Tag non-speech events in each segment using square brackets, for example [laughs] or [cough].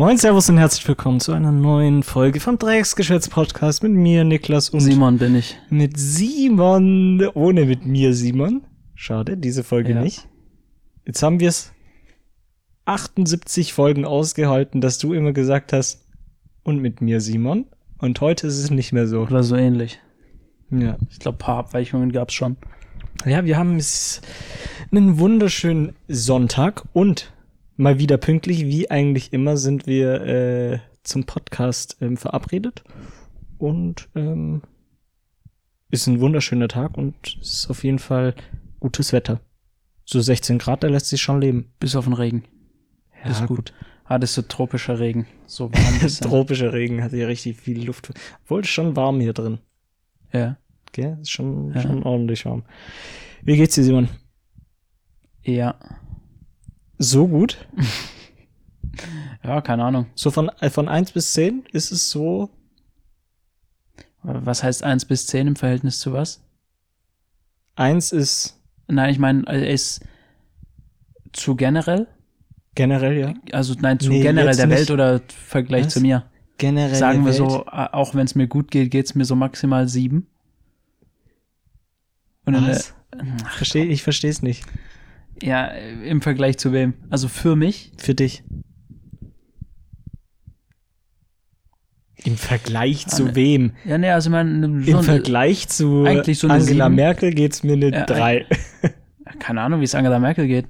Moin, Servus und herzlich willkommen zu einer neuen Folge vom Dreiecksgeschwätz-Podcast mit mir, Niklas und Simon bin ich. mit Simon. Ohne mit mir, Simon. Schade, diese Folge Ja. nicht. Jetzt haben wir es 78 Folgen ausgehalten, dass du immer gesagt hast, und mit mir, Simon. Und heute ist es nicht mehr so. Oder so ähnlich. Ja. Ich glaube, paar Abweichungen gab's schon. Ja, wir haben es einen wunderschönen Sonntag und mal wieder pünktlich, wie eigentlich immer, sind wir äh, zum Podcast ähm, verabredet. Und ähm, ist ein wunderschöner Tag und es ist auf jeden Fall gutes Wetter. So 16 Grad, da lässt sich schon leben. Bis auf den Regen. Ja, ist gut. Ah, das ist so tropischer Regen. So [laughs] warm. bisschen. Tropischer Regen hat hier richtig viel Luft. Obwohl es ist schon warm hier drin. ja. Gell? Ist schon, Ja. schon ordentlich warm. Wie geht's dir, Simon? Ja. So gut? Ja, keine Ahnung. So von, äh, von 1 bis 10 ist es so Was heißt 1 bis 10 im Verhältnis zu was? Eins ist Nein, ich meine, äh, ist zu generell? generell, ja. Also nein, zu Nee, generell der nicht. Welt oder Vergleich Was? zu mir? Generell. Sagen wir so, äh, auch wenn es mir gut geht, geht's mir so maximal sieben. Und Was? Versteh, ich verstehe es nicht. Ja, im Vergleich zu wem? Also für mich Für dich. Im Vergleich zu ne. wem? Ja, nee, also ich meine, Im so, Vergleich zu so Angela Sieben. Merkel geht's mir eine Ja, 3. [laughs] keine Ahnung, wie es Angela Merkel geht.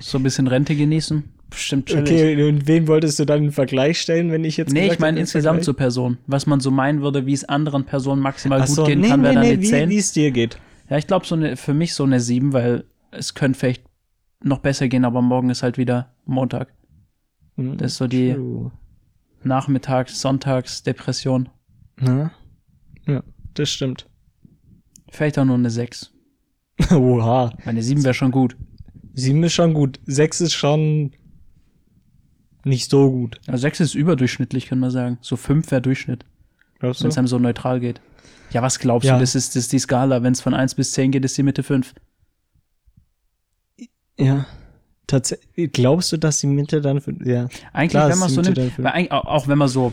So ein bisschen Rente genießen, bestimmt chillig. Okay, und wen wolltest du dann im Vergleich stellen, wenn ich jetzt nee, ich meine im insgesamt Vergleich? zur Person. Was man so meinen würde, wie es anderen Personen maximal Ach gut so, gehen nee, kann, wäre nee, dann nee, eine wie, 10. wie es dir geht. Ja, ich glaube so eine, für mich so eine 7, weil es könnte vielleicht noch besser gehen, aber morgen ist halt wieder Montag. Hm, Das ist so die true. Nachmittags-, Sonntags-Depression. Na? Ja, das stimmt. Vielleicht auch nur eine 6. [laughs] Oha. Weil eine 7 wäre schon gut. Sieben ist schon gut. Sechs ist schon nicht so gut. Also 6 ist überdurchschnittlich, kann man sagen. So 5 wäre Durchschnitt, Glaubst wenn es einem so neutral geht. Ja, was glaubst Ja. du? Das ist, das ist die Skala. Wenn es von 1 bis 10 geht, ist die Mitte 5. Ja. Tatsächlich. Glaubst du, dass die Mitte dann für, ja. Eigentlich, Klar, wenn man ist so nimmt, weil eigentlich, auch, wenn man so,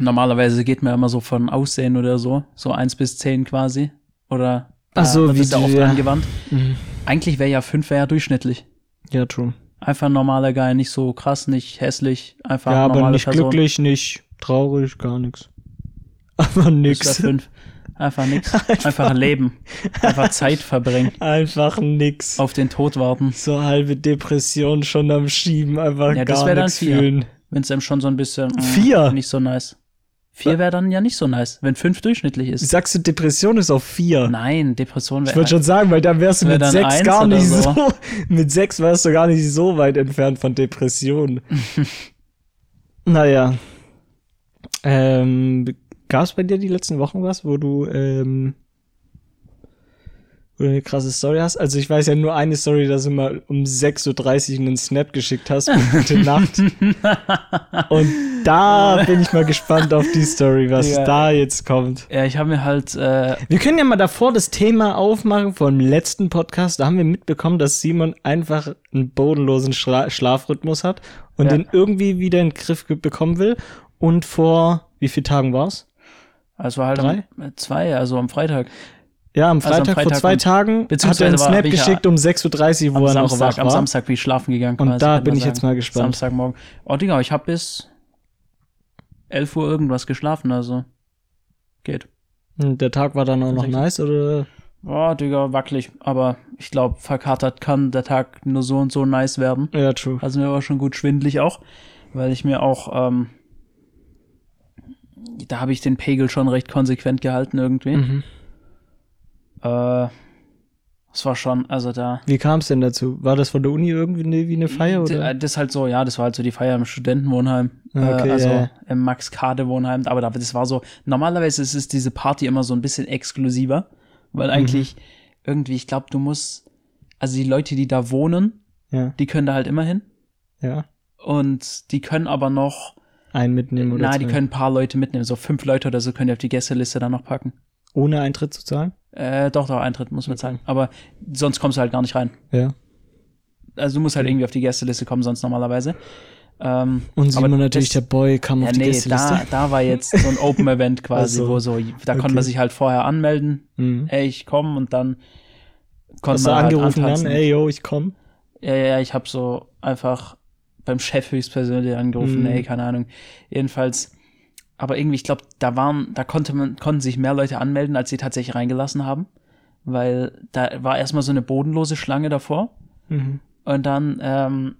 normalerweise geht man immer so von Aussehen oder so, so 1 bis 10 quasi. Oder Ach so, wird wie ja du- oft ja. angewandt. Mhm. Eigentlich wäre ja 5 wäre ja durchschnittlich. Ja, true. Einfach ein normaler Guy, nicht so krass, nicht hässlich, einfach Ja, aber nicht Person. glücklich, nicht traurig, gar nichts. [laughs] Aber Das nix. fünf. Einfach nix. [laughs] Einfach leben. Einfach Zeit verbringen. [laughs] Einfach nix. Auf den Tod warten. So halbe Depression schon am Schieben, einfach Ja, das gar nichts fühlen. Wenn es einem schon so ein bisschen mm, Vier? nicht so nice. Vier wäre dann ja nicht so nice, wenn fünf durchschnittlich ist. Sagst du, Depression ist auf vier? Nein, Depression Ich wäre. wollte schon sagen, weil dann wärst du Wär mit sechs gar nicht so. so. [laughs] Mit sechs wärst du gar nicht so weit entfernt von Depression. naja. Ähm, Gab es bei dir die letzten Wochen was, wo du, ähm, wo du eine krasse Story hast? Also ich weiß ja nur eine Story, dass du mal um 6.30 Uhr einen Snap geschickt hast gute [laughs] Nacht. Und da bin ich mal gespannt auf die Story, was Ja. da jetzt kommt. Ja, ich habe mir halt. Äh, Wir können ja mal davor das Thema aufmachen vom letzten Podcast. Da haben wir mitbekommen, dass Simon einfach einen bodenlosen Schla Schlafrhythmus hat und Ja. den irgendwie wieder in den Griff bekommen will. Und vor wie vielen Tagen war's? Es war halt Drei? am, zwei, also am Freitag. Ja, am Also am Freitag, vor Freitag zwei Tagen hat er einen Snap geschickt um 6.30 Uhr, wo Am er noch Samstag, wach am war. Samstag bin ich schlafen gegangen. Und quasi, da bin ich jetzt sagen. mal gespannt. Samstagmorgen. Oh, Digga, ich habe bis 11 Uhr irgendwas geschlafen, also geht. Und der Tag war dann auch noch nice, oder? Boah, Digga, wackelig. Aber ich glaube, verkatert kann der Tag nur so und so nice werden. Ja, true. Also mir war schon gut schwindelig auch, weil ich mir auch, ähm, da habe ich den Pegel schon recht konsequent gehalten irgendwie. Mhm. Äh, es war schon, also da. Wie kam es denn dazu? War das von der Uni irgendwie eine, wie eine Feier, oder? äh, Das halt so, ja, das war halt so die Feier im Studentenwohnheim. Ah, okay, äh, also ja, im Max-Kade-Wohnheim. Aber da- das war so, normalerweise ist es diese Party immer so ein bisschen exklusiver, weil Mhm. eigentlich irgendwie, ich glaube, du musst, also die Leute, die da wohnen, Ja, die können da halt immer hin. ja. Und die können aber noch, Einen mitnehmen oder na, die zwei. können ein paar Leute mitnehmen. So fünf Leute oder so können die auf die Gästeliste dann noch packen. Ohne Eintritt zu zahlen? Äh, doch, doch, Eintritt muss man zahlen. Aber sonst kommst du halt gar nicht rein. Ja. Also du musst halt irgendwie auf die Gästeliste kommen, sonst normalerweise. Ähm, Und Simon natürlich, das- der Boy, kam ja, auf die nee, Gästeliste. da, da war jetzt so ein [laughs] Open Event quasi, Also, wo so, da konnte okay. man sich halt vorher anmelden, Mhm. ey, ich komme und dann konnte Hast du man halt angerufen dann, ey, yo, ich komm. Ja, ja, ja, ich habe so einfach beim Chef höchstpersönlich angerufen, Mhm. ey, keine Ahnung. Jedenfalls, aber irgendwie, ich glaube, da waren, da konnte man, konnten sich mehr Leute anmelden, als sie tatsächlich reingelassen haben. Weil da war erstmal so eine bodenlose Schlange davor. Mhm. Und dann ähm,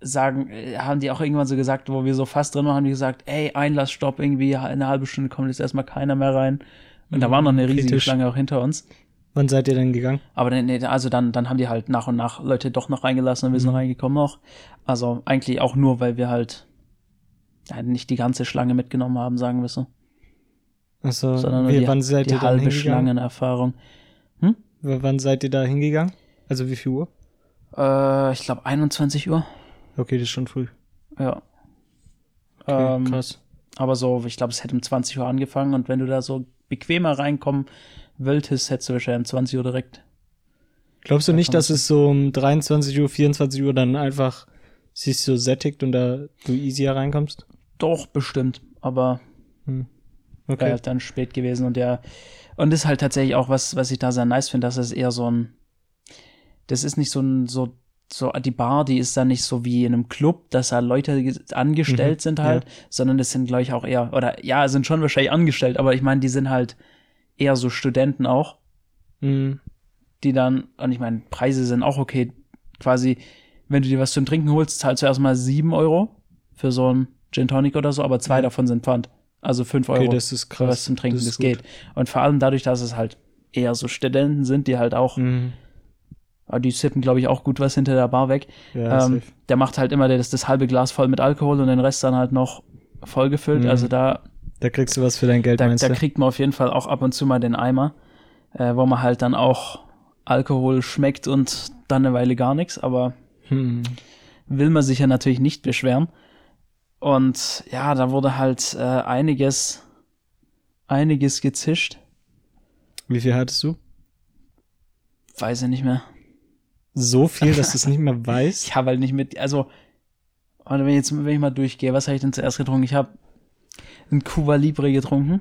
sagen, äh, haben die auch irgendwann so gesagt, wo wir so fast drin waren, haben die gesagt, ey, Einlassstopp, irgendwie eine halbe Stunde kommt jetzt erstmal keiner mehr rein. Und da war noch eine riesige Kritisch. Schlange auch hinter uns. Wann seid ihr denn gegangen? Aber dann, nee, also dann, dann haben die halt nach und nach Leute doch noch reingelassen und wir sind Mhm. reingekommen noch. Also eigentlich auch nur, weil wir halt ja, nicht die ganze Schlange mitgenommen haben, sagen wir so. Also, Sondern nur wie, die, wann seid die ihr halbe? Schlangenerfahrung. W- Wann seid ihr da hingegangen? Also wie viel Uhr? Äh, ich glaube 21 Uhr. Okay, das ist schon früh. Ja. Okay, ähm, krass. aber so, ich glaube, es hätte um 20 Uhr angefangen und wenn du da so bequemer reinkommen wolltest, hättest du wahrscheinlich um 20 Uhr direkt. Glaubst du da nicht, dass es so um 23 Uhr, 24 Uhr dann einfach sich so sättigt und da du easier reinkommst? Doch, bestimmt. Aber wäre Okay. halt dann spät gewesen und der und das ist halt tatsächlich auch was, was ich da sehr nice finde, dass es eher so ein das ist nicht so ein so so die Bar, die ist dann nicht so wie in einem Club, dass da Leute ge- angestellt Mhm, sind halt, sondern das sind glaube ich auch eher oder ja, sind schon wahrscheinlich angestellt, aber ich meine, die sind halt eher so Studenten auch, Mhm. die dann und ich meine, Preise sind auch okay, quasi wenn du dir was zum Trinken holst, zahlst du erstmal sieben Euro für so ein Gin Tonic oder so, aber zwei Mhm. davon sind Pfand. Also fünf Euro Okay, das ist für krass. was zum Trinken, das, ist geht. Und vor allem dadurch, dass es halt eher so Studenten sind, die halt auch, Mhm. aber die sippen, glaube ich, auch gut was hinter der Bar weg. Ja, ähm, der macht halt immer das, das halbe Glas voll mit Alkohol und den Rest dann halt noch vollgefüllt. Mhm. Also da, Da kriegst du was für dein Geld, da, meinst da du? kriegt man auf jeden Fall auch ab und zu mal den Eimer, äh, wo man halt dann auch Alkohol schmeckt und dann eine Weile gar nichts, aber Hm. will man sich ja natürlich nicht beschweren. Und ja, da wurde halt äh, einiges, einiges gezischt. Wie viel hattest du? Weiß ich nicht mehr. So viel, dass du es nicht mehr [laughs] weißt? Ich habe halt nicht mit, also, wenn, ich jetzt, wenn ich mal durchgehe, was habe ich denn zuerst getrunken? Ich habe ein Cuba Libre getrunken.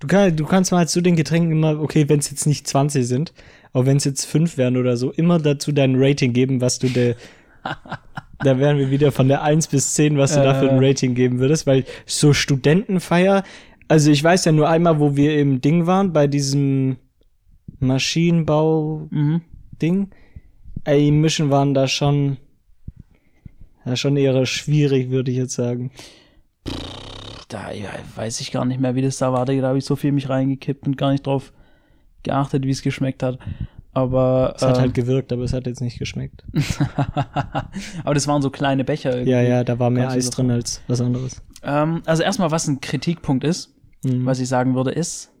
Du, kann, du kannst mal zu den Getränken immer, okay, wenn es jetzt nicht 20 sind, aber wenn es jetzt 5 wären oder so, immer dazu dein Rating geben, was du der. [laughs] da wären wir wieder von der 1 bis 10, was du Äh. da für ein Rating geben würdest, weil so Studentenfeier, also ich weiß ja nur einmal, wo wir im Ding waren, bei diesem Maschinenbau-Ding. Mhm. Ey, die Mischen waren da schon, ja, schon eher schwierig, würde ich jetzt sagen. Da ja, weiß ich gar nicht mehr, wie das da war. Da habe ich so viel mich reingekippt und gar nicht drauf geachtet, wie es geschmeckt hat. Aber, Es hat ähm, halt gewirkt, aber es hat jetzt nicht geschmeckt. [laughs] aber das waren so kleine Becher. irgendwie. Ja, ja, da war mehr Eis drin als was anderes. Ähm, also erstmal, was ein Kritikpunkt ist, Mhm. was ich sagen würde, ist,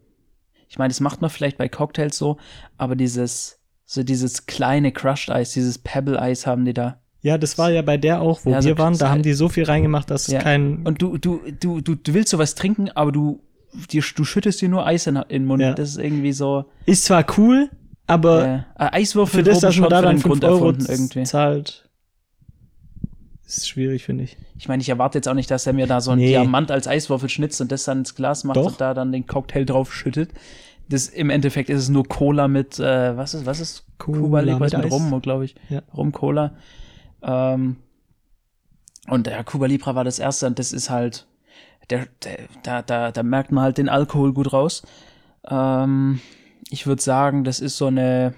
ich meine, das macht man vielleicht bei Cocktails so, aber dieses, so dieses kleine Crushed Eis, dieses Pebble Eis haben die da. Ja, das war ja bei der auch, wo Ja, so wir waren. Da haben die so viel reingemacht, dass Ja. es kein. Und du, du, du, du, du willst sowas trinken, aber du, dir, du schüttest dir nur Eis in, in den Mund. Ja. Das ist irgendwie so. Ist zwar cool, aber Äh, äh, Eiswürfel für das, dass man schon da dann den 5 Grund Euro erfunden irgendwie. zahlt, ist schwierig, finde ich. Ich meine, ich erwarte jetzt auch nicht, dass er mir da so einen Nee. Diamant als Eiswürfel schnitzt und das dann ins Glas macht Doch. und da dann den Cocktail drauf schüttet. Das, Im Endeffekt ist es nur Cola mit, äh, was ist, was ist Cola Libre mit mit. Rum, glaube ich. Ja. Rum Cola. Ähm, und der Cuba Libre war das erste und das ist halt, der, der, da, da, da merkt man halt den Alkohol gut raus. Ähm, ich würde sagen, das ist so eine.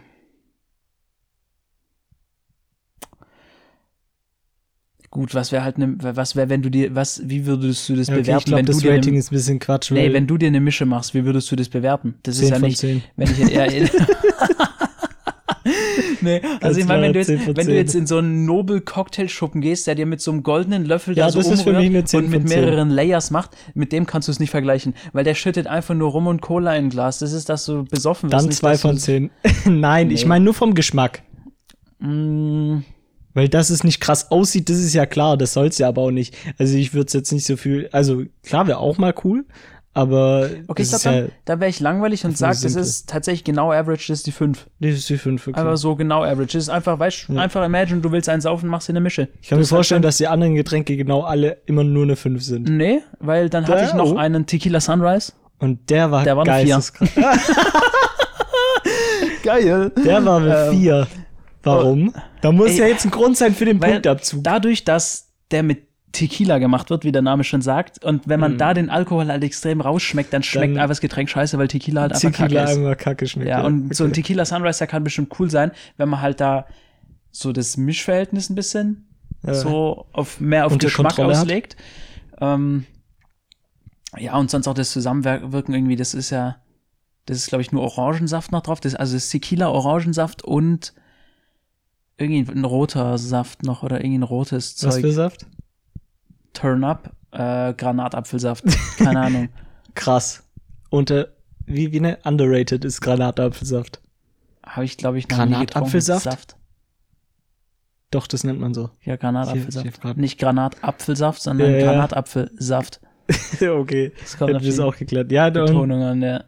Gut, was wäre halt ne, was wäre, wenn du dir, was, wie würdest du das Ja, okay, ich bewerten, glaube, wenn das Rating eine, ist ein bisschen Quatsch. nee, wenn du dir eine Mische machst, wie würdest du das bewerten? Das 10 ist ja von nicht, 10. wenn ich ja, [laughs] [laughs] nee, also ich meine, wenn du jetzt, 10 von wenn du 10. jetzt in so einen Nobel Cocktailschuppen gehst, der dir mit so einem goldenen Löffel Ja, da so das umrührt mich eine 10 und mit von 10. mehreren Layers macht, mit dem kannst du es nicht vergleichen, weil der schüttet einfach nur Rum und Cola in ein Glas. Das ist, dass du besoffen wirst. Dann nicht, 2 dass du- von 10. [laughs] Nein, ich Nee. meine nur vom Geschmack. Mm, Weil dass es nicht krass aussieht, das ist ja klar, das soll's ja aber auch nicht. Also ich würde es jetzt nicht so viel, also klar wäre auch mal cool, Aber Okay, ich glaube, ja, da wäre ich langweilig und sage, das ist tatsächlich genau Average, das ist die 5. das ist die 5. Okay. Aber so genau Average. Das ist einfach, weißt du, Ja. einfach imagine, du willst einen saufen, machst dir eine Mische. ich kann mir Das halt vorstellen, dass die anderen Getränke genau alle immer nur eine 5 sind. Nee, weil dann hatte Der- ich noch oh. einen Tequila Sunrise. Und der war Der war eine geisteskrank. [laughs] Geil. Der war mit Ähm, 4. Warum? Da muss ey, ja jetzt ein Grund sein für den Punktabzug. dadurch, dass der mit Tequila gemacht wird, wie der Name schon sagt, und wenn man da den Alkohol halt extrem rausschmeckt, dann schmeckt Mhm. Dann- einfach das Getränk scheiße, weil Tequila halt einfach Tequila kacke ist. einmal kacke schmeckt. Ja, und so ein Okay. Tequila Sunrise, der kann bestimmt cool sein, wenn man halt da so das Mischverhältnis ein bisschen Ja. so auf mehr auf Unter Geschmack auslegt. Ähm, ja, und sonst auch das Zusammenwirken irgendwie, das ist ja, das ist, glaube ich, nur Orangensaft noch drauf. Das, also das ist Tequila, Orangensaft und irgendwie ein roter Saft noch oder irgendwie ein rotes Was Zeug. für Saft? Turn Up, äh, Granatapfelsaft. Keine Ahnung. [laughs] Krass. Und äh, wie, wie ne? Underrated ist Granatapfelsaft. Habe ich, glaube ich, noch nie getrunken. Granatapfelsaft? Doch, das nennt man so. Ja, Granatapfelsaft. Grad- Nicht Granatapfelsaft, sondern ja. Granatapfelsaft. [laughs] okay. Das kommt Hätten wir es auch geklärt. Ja, und Betonung an der.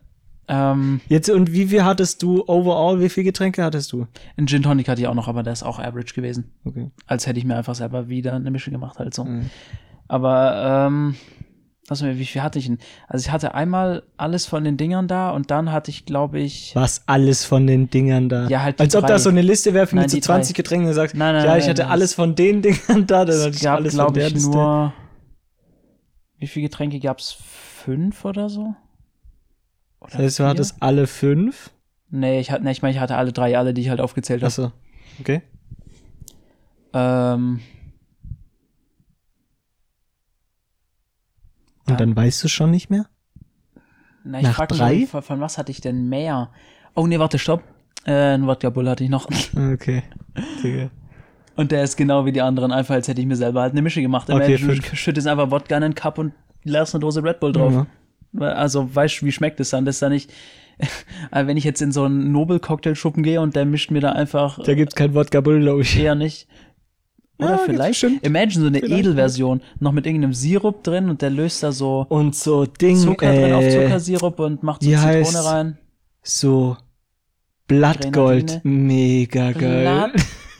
Ähm, jetzt, und wie viel hattest du overall? Wie viele Getränke hattest du? ein Gin Tonic hatte ich auch noch, aber der ist auch average gewesen. Okay. Als hätte ich mir einfach selber wieder eine Mische gemacht halt so. Mhm. Aber, ähm, was, wie viel hatte ich denn? Also ich hatte einmal alles von den Dingern da und dann hatte ich, glaube ich, Was alles von den Dingern da? Ja, halt Als ob drei. das so eine Liste wäre für so die 20 drei. Getränken und sagst, Nein, nein, ja, nein, ich hatte nein, alles von den Dingern da, dann hatte ich gab, alles von glaube der ich, Liste. nur, wie viele Getränke gab's? Fünf oder so? Oder Das heißt, du vier? hattest alle fünf? Nee, ich hatte, nee, ich meine, ich hatte alle drei, alle, die ich halt aufgezählt habe. Achso. Okay. Ähm, Und dann weißt du schon nicht mehr? na, ich Nach frag mich, drei? von, von was hatte ich denn mehr? Oh, nee, warte, stopp. Äh, ein Wodka Bull hatte ich noch. Okay. Digga. Und der ist genau wie die anderen, einfach als hätte ich mir selber halt eine Mische gemacht. Okay, du schüttest einfach Wodka in einen Cup und lässt eine Dose Red Bull drauf. Ja. Weil- Also, weißt du, wie schmeckt es dann? Das ist da nicht, Aber [laughs] wenn ich jetzt in so einen Nobel-Cocktailschuppen gehe und der mischt mir da einfach Da gibt's kein Wodka Bull, glaube ich. eher nicht. Oder Ja, vielleicht, imagine so eine Vielleicht. Edelversion, noch mit irgendeinem Sirup drin und der löst da so Und so Ding, Zucker drin auf äh, Zuckersirup und macht so Zitrone rein. so Blattgold, mega geil. Blattgold. [laughs]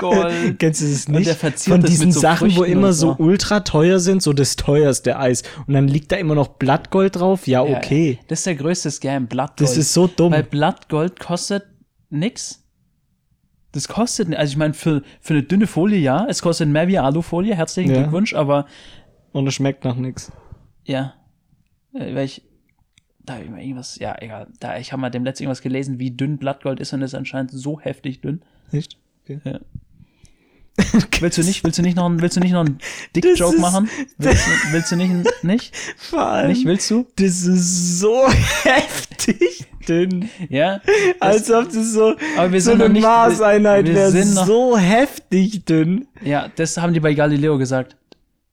Kennst du das nicht? Von diesen so Sachen, wo Früchten immer und so so. ultra teuer sind, so das teuerste Eis. Und dann liegt da immer noch Blattgold drauf. Ja, Ja, okay. Das ist der größte Scam, Blattgold. Das ist so dumm. Weil Blattgold kostet nix. Das kostet, also ich meine, für, für eine dünne Folie ja, es kostet mehr wie Alufolie, herzlichen Ja. Glückwunsch, aber Und es schmeckt nach nix. ja, äh, weil ich, da hab ich mal irgendwas, ja, egal, da, ich habe mal dem letzten irgendwas gelesen, wie dünn Blattgold ist und es ist anscheinend so heftig dünn. Echt? Okay. Ja. [laughs] Willst du nicht, willst du nicht noch, einen- willst du nicht noch einen Dick-Joke machen? [laughs] Willst, du- willst du nicht, nicht? Vor allem, Nicht, willst du? das ist so [laughs] heftig dünn. Ja? Als ob das so, Aber wir so sind eine nicht- Maßeinheit wir wäre. So heftig dünn. Ja, das haben die bei Galileo gesagt.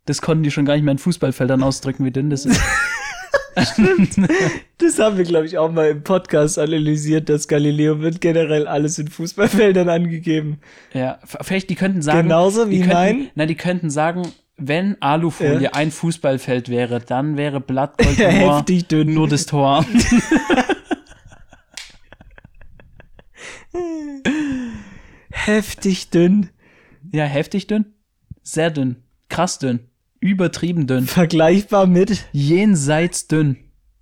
Das konnten die schon gar nicht mehr in Fußballfeldern ausdrücken, wie dünn das ist. [laughs] Das haben wir, glaube ich, auch mal im Podcast analysiert, dass Galileo wird generell alles in Fußballfeldern angegeben. ja, vielleicht die könnten sagen. Genauso wie könnten, mein- Nein, die könnten sagen, wenn Alufolie Ja. ein Fußballfeld wäre, dann wäre Blattgold [laughs] heftig dünn. nur das Tor. [laughs] Heftig dünn. ja, heftig dünn. Sehr dünn. Krass dünn. Übertrieben dünn. Vergleichbar mit Jenseits dünn.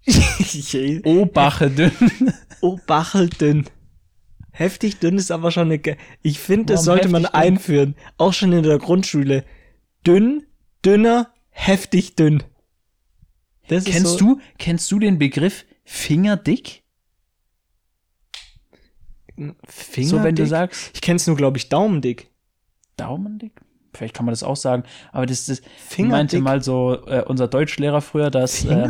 [laughs] Obache dünn. [laughs] Oh, Bachel dünn. Heftig dünn ist aber schon eine. Ge ich finde, das sollte man dünn? einführen. Auch schon in der Grundschule. Dünn, dünner, heftig dünn. Das ist Kennst so, du, kennst du den Begriff Fingerdick? Finger So, wenn du sagst, Ich kenn's nur, glaube ich, Daumendick. Daumendick? Vielleicht kann man das auch sagen, aber das, das meinte mal so äh, unser Deutschlehrer früher, dass äh,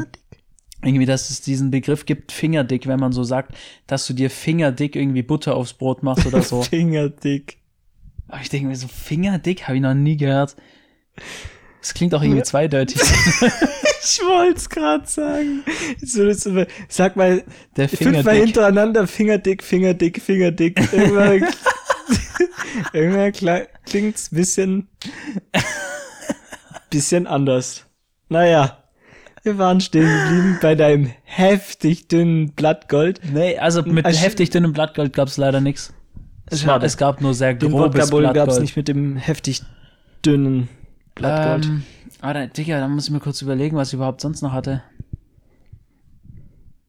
irgendwie, dass es diesen Begriff gibt, Fingerdick, wenn man so sagt, dass du dir Fingerdick irgendwie Butter aufs Brot machst oder so. [laughs] Fingerdick. aber ich denke mir so, Fingerdick habe ich noch nie gehört. Das klingt auch irgendwie zweideutig. [laughs] Ich wollte es gerade sagen. So, sag mal, Der fünfmal Fingerdick. hintereinander Fingerdick, Fingerdick, Fingerdick. [laughs] [laughs] Kla- klingt's bisschen, bisschen anders. Naja, Wir waren stehen geblieben bei deinem heftig dünnen Blattgold. Nee, also mit Also- heftig dünnem Blattgold gab es leider nichts. Es, war- es gab nur sehr Den grobes Blattgold. nicht mit dem heftig dünnen Blattgold. Ähm, Alter, Digga, da muss ich mir kurz überlegen, was ich überhaupt sonst noch hatte.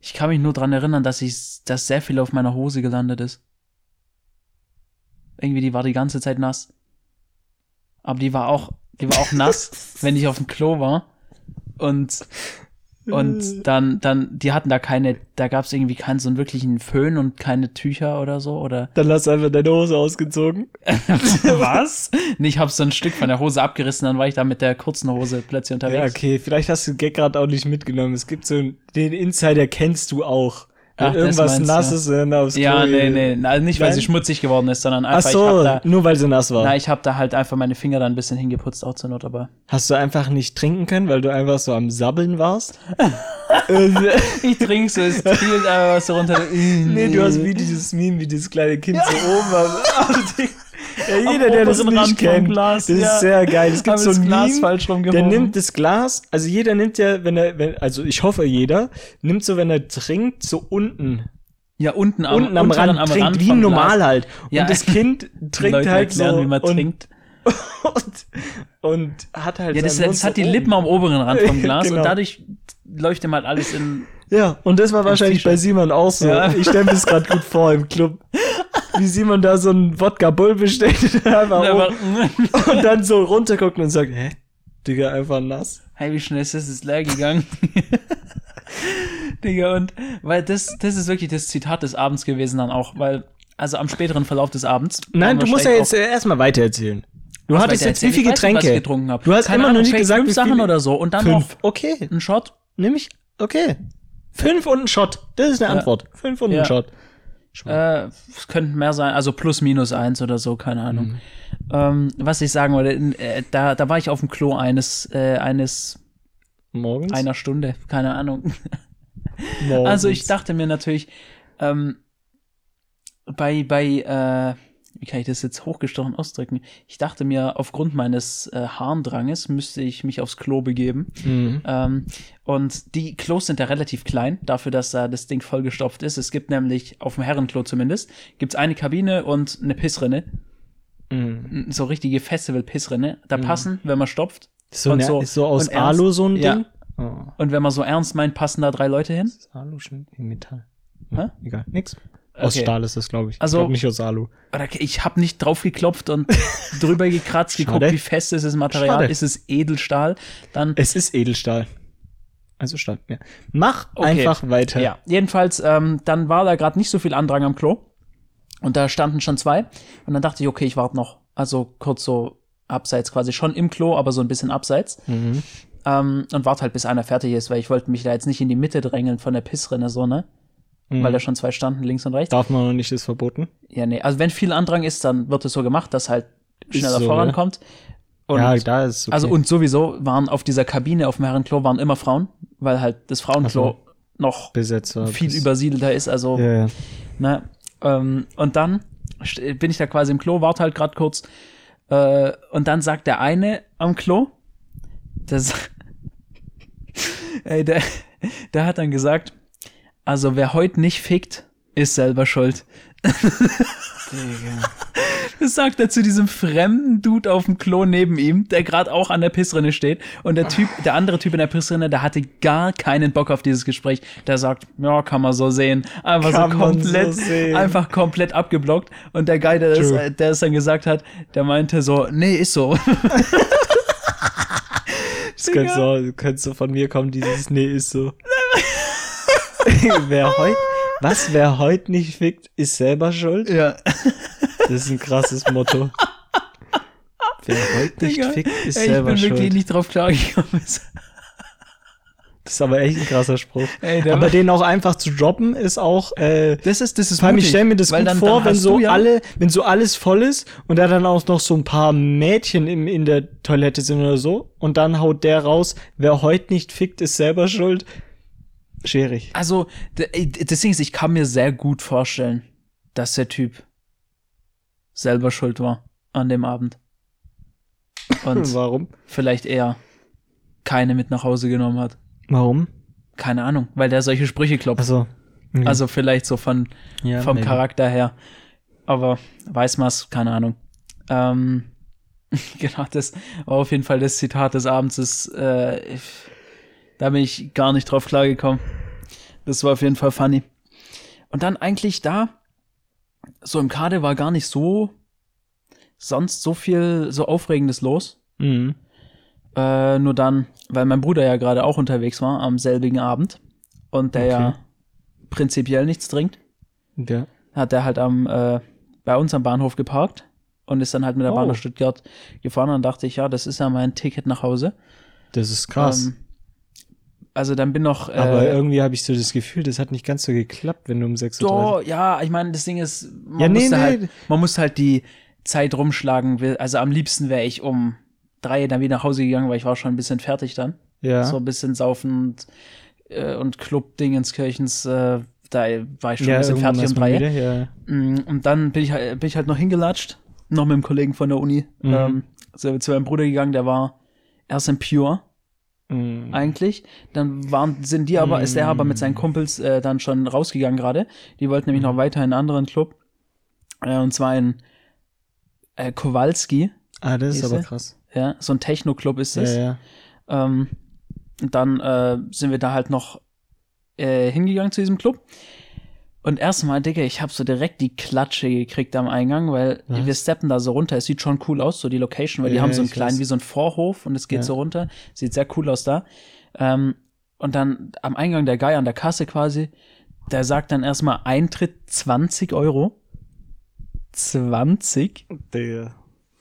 Ich kann mich nur dran erinnern, dass ich, dass sehr viel auf meiner Hose gelandet ist. Irgendwie, die war die ganze Zeit nass. Aber die war auch, die war auch nass, [laughs] wenn ich auf dem Klo war. Und, und dann, dann, die hatten da keine, da gab es irgendwie keinen so einen wirklichen Föhn und keine Tücher oder so, oder Dann hast du einfach deine Hose ausgezogen. [laughs] was? Nee, ich habe so ein Stück von der Hose abgerissen, dann war ich da mit der kurzen Hose plötzlich Ja, unterwegs. okay, vielleicht hast du den Gag gerade auch nicht mitgenommen. Es gibt so einen, den Insider kennst du auch. Ach, irgendwas du. Nasses dann aufs Ja, Klo nee, nee, also nicht, weil Nein? sie schmutzig geworden ist, sondern Ach einfach, so, ich hab da, nur weil sie nass war. na, ich hab da halt einfach meine Finger da ein bisschen hingeputzt, auch zur Not, aber. Hast du einfach nicht trinken können, weil du einfach so am Sabbeln warst? [laughs] Ich trinke so, es trielt einfach was so runter. nee, du hast wie dieses Meme, wie dieses kleine Kind so oben am, [laughs] am. Ja, jeder, Am der das nicht Rand kennt, Glas, das ja. ist sehr geil. Es gibt so ein Glas falsch der rumgehoben. nimmt das Glas, also jeder nimmt ja, wenn er, wenn, also ich hoffe jeder, nimmt so, wenn er trinkt, so unten, Ja, unten am, unten am Rand, trinkt Rand wie normal halt. Ja. Und das Kind [laughs] trinkt Leute halt erklären, so wie man und, trinkt. und, [laughs] und hat halt Ja, das, das hat die. Lippen am oberen Rand vom [laughs] Glas Genau. und dadurch läuft ihm halt alles in. Ja, und das war wahrscheinlich bei Simon auch so. Ja. Ich stelle mir das gerade gut vor im Club. Wie Simon da so einen Wodka Bull bestellt [laughs] Aber, oben und dann so runterguckt und sagt, hä? Digga, einfach nass. hey, wie schnell ist das? Ist leer gegangen. [laughs] Digga, und weil das, das ist wirklich das Zitat des Abends gewesen dann auch, weil, also am späteren Verlauf des Abends. Nein, du musst ja jetzt äh, erstmal weitererzählen. Du Was hattest weiter jetzt wie erzählen? viele nicht, Getränke? ich getrunken hab. Du hast Keine immer noch Ahnung, nicht vielleicht gesagt, fünf Sachen oder so und dann Fünf. noch Okay. ein Shot. Nämlich, okay. Fünf und ein Shot. Das ist eine Ja. Antwort. Fünf und Ja. ein Shot. Äh, es könnten mehr sein, also plus minus eins oder so, keine Ahnung. Mhm. Ähm, was ich sagen wollte, äh, da, da war ich auf dem Klo eines, äh, eines, Morgens? einer Stunde, keine Ahnung. [laughs] Morgens. Also ich dachte mir natürlich, ähm, bei, bei, äh, wie kann ich das jetzt hochgestochen ausdrücken? Ich dachte mir, aufgrund meines äh, Harndranges müsste ich mich aufs Klo begeben. Mhm. Ähm, und die Klos sind ja relativ klein, dafür, dass da das Ding vollgestopft ist. Es gibt nämlich, auf dem Herrenklo zumindest, gibt's eine Kabine und eine Pissrinne. Mhm. So richtige Festival-Pissrinne. Da passen, wenn man stopft. So, und so- ist so aus und ernst- Alu so ein Ja. Ding? Oh. Und wenn man so ernst meint, passen da drei Leute hin. Ist Alu schon wie Metall? Hä? Egal, nix. Aus Okay. Stahl ist das, glaube ich. Also- ich glaub nicht aus Alu. Oder ich habe nicht drauf geklopft und [laughs] drüber gekratzt, geguckt, wie fest ist das Material, Schade. ist es Edelstahl. Dann Es ist Edelstahl. Also Stahl, ja. Mach Okay. einfach weiter. Ja, jedenfalls, ähm, dann war da gerade nicht so viel Andrang am Klo. Und da standen schon zwei. Und dann dachte ich, okay, ich warte noch. Also kurz so abseits quasi, schon im Klo, aber so ein bisschen abseits. Mhm. Ähm, und warte halt, bis einer fertig ist, weil ich wollte mich da jetzt nicht in die Mitte drängeln von der Pissrinne, so, ne? Mhm. Weil da schon zwei standen, links und rechts. Darf man noch nicht, ist verboten. Ja, nee. Also wenn viel Andrang ist, dann wird es so gemacht, dass halt schneller so, vorankommt. Und ja, da ist okay. Also und sowieso waren auf dieser Kabine auf dem Herrenklo waren immer Frauen, weil halt das Frauenklo Ach noch Besetzer. viel bis- übersiedelter ist. Also, Ja, ja. ne? Ähm, und dann bin ich da quasi im Klo, warte halt gerade kurz. Äh, und dann sagt der eine am Klo, das, [laughs] ey, der, der hat dann gesagt, also wer heute nicht fickt, ist selber schuld. Das sagt er zu diesem fremden Dude auf dem Klo neben ihm, der gerade auch an der Pissrinne steht. Und der Typ, der andere Typ in der Pissrinne, der hatte gar keinen Bock auf dieses Gespräch. Der sagt, ja, kann man so sehen. Einfach Kann so komplett, so einfach komplett abgeblockt. Und der Guy, der es, True. der es dann gesagt hat, der meinte so, nee, ist so. Das könnte so, könnte so von mir kommen, dieses Nee ist so. [laughs] [laughs] wer heut, was, wer heute nicht fickt, ist selber schuld? ja. Das ist ein krasses Motto. Wer heute nicht Digga, fickt, ist ey, ich selber bin wirklich schuld. nicht drauf klargekommen. Das ist aber echt ein krasser Spruch. Ey, aber den auch einfach zu droppen, ist auch, äh, Das ist, das ist allem, ich mutig, stelle mir das gut dann- vor, dann wenn so ja- alle, wenn so alles voll ist und da dann auch noch so ein paar Mädchen im, in der Toilette sind oder so und dann haut der raus, wer heute nicht fickt, ist selber schuld. Schwierig. Also, d- ey, das Ding ist, ich kann mir sehr gut vorstellen, dass der Typ selber schuld war an dem Abend. Und [laughs] Warum? vielleicht eher keine mit nach Hause genommen hat. Warum? Keine Ahnung, weil der solche Sprüche klopft. Also, Also vielleicht so von, ja, vom maybe. Charakter her. Aber weiß man's, keine Ahnung. Ähm, [laughs] genau, das war auf jeden Fall das Zitat des Abends. Ist, äh, da bin ich gar nicht drauf klargekommen. Das war auf jeden Fall funny. Und dann eigentlich da, so im Kader war gar nicht so sonst so viel so Aufregendes los. Mhm. Äh, nur dann, weil mein Bruder ja gerade auch unterwegs war am selbigen Abend und der Okay. ja prinzipiell nichts trinkt, Ja. hat er halt am äh, bei uns am Bahnhof geparkt und ist dann halt mit der Oh. Bahn nach Stuttgart gefahren. Und dann dachte ich, ja, das ist ja mein Ticket nach Hause. Das ist krass. Ähm, also dann bin noch. Aber äh, irgendwie habe ich so das Gefühl, das hat nicht ganz so geklappt, wenn du um 6.30 Uhr. so, ja, ich meine, das Ding ist, man, Ja, nee, musste nee. Halt, man musste halt die Zeit rumschlagen. Also am liebsten wäre ich um drei dann wieder nach Hause gegangen, weil ich war schon ein bisschen fertig dann. Ja. So ein bisschen saufen und, äh, und Club-Dingenskirchens, äh, da war ich schon ja, ein bisschen fertig um drei. wieder, ja. Mm, Und dann bin ich, halt- bin ich halt noch hingelatscht, noch mit einem Kollegen von der Uni. Mhm. Ähm, zu meinem Bruder gegangen, der war erst in Pure Mhm. eigentlich. Dann waren, sind die aber, ist der aber mit seinen Kumpels äh, dann schon rausgegangen gerade. Die wollten nämlich noch weiter in einen anderen Club. Äh, und zwar in äh, Kowalski. Ah, das ist aber krass. Ja, so ein Techno-Club ist Ja, es. ja. Ähm, und dann äh, sind wir da halt noch äh, hingegangen zu diesem Club. Und erstmal, Digga, ich habe so direkt die Klatsche gekriegt am Eingang, weil Was? wir steppen da so runter. Es sieht schon cool aus, so die Location, weil die Ja, haben so einen kleinen, weiß. wie so einen Vorhof und es geht Ja. so runter. Sieht sehr cool aus da. Ähm, und dann am Eingang der Guy an der Kasse quasi, der sagt dann erstmal Eintritt 20 Euro. 20? Digga.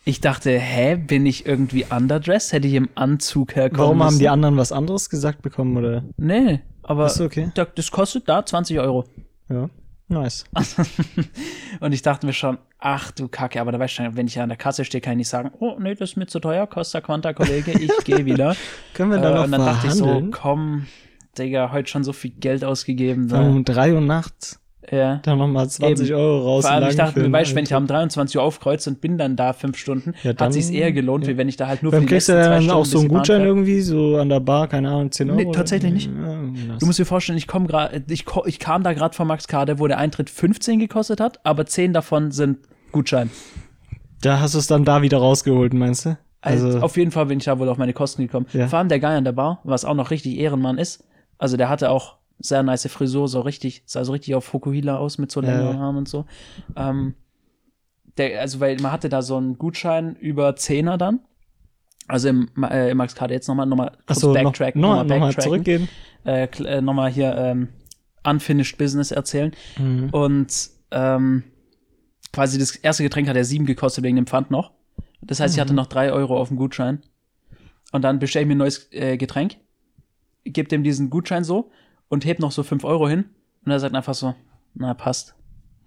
Ich dachte, hä, bin ich irgendwie underdressed? Hätte ich im Anzug herkommen Warum haben müssen? die anderen was anderes gesagt bekommen, oder? Nee, aber Ist okay. da- das kostet da 20 Euro. Ja. Nice. [laughs] Und ich dachte mir schon, ach du Kacke, aber da weißt du, wenn ich an der Kasse stehe, kann ich nicht sagen, oh nee, das ist mir zu teuer, Costa Quanta, Kollege, ich [laughs] gehe wieder. Können wir äh, da noch und dann dachte ich so, verhandeln? komm, Digga, heute schon so viel Geld ausgegeben. Da. um 3 Uhr nachts Ja. dann nochmal 20 Eben. Euro raus. Vor allem, ich dachte mir, weißt du, wenn ich um 23 Uhr aufkreuze und bin dann da fünf Stunden, Ja, dann- hat sich's eher gelohnt, ja. wie wenn ich da halt nur Dann für die kriegst du dann Stunden auch so einen Gutschein irgendwie, so an der Bar, keine Ahnung, 10 Euro. Nee, tatsächlich nicht. Ja. Du musst dir vorstellen, ich komme gerade, ich, ich kam da gerade von Max Kade, wo der Eintritt 15 gekostet hat, aber 10 davon sind Gutschein. da hast du es dann da wieder rausgeholt, meinst du? Also, Also, auf jeden Fall bin ich da wohl auf meine Kosten gekommen. Ja. Vor allem der Guy an der Bar, was auch noch richtig Ehrenmann ist. Also der hatte auch sehr nice Frisur, so richtig, sah so richtig auf Fukuhila aus mit so längeren ja. Haaren und so. Ähm, der, also weil man hatte da so einen Gutschein über Zehner dann. Also im, äh, im Max Kade jetzt nochmal noch mal kurz noch, backtrack, noch, nochmal noch zurückgehen. Äh, äh, nochmal hier ähm, Unfinished Business erzählen. Mhm. Und ähm, quasi das erste Getränk hat er sieben gekostet wegen dem Pfand noch. Das heißt, ich Mhm. hatte noch drei Euro auf dem Gutschein. Und dann bestelle ich mir ein neues äh, Getränk, gebe dem diesen Gutschein so und heb noch so fünf Euro hin. Und er sagt einfach so, na, passt.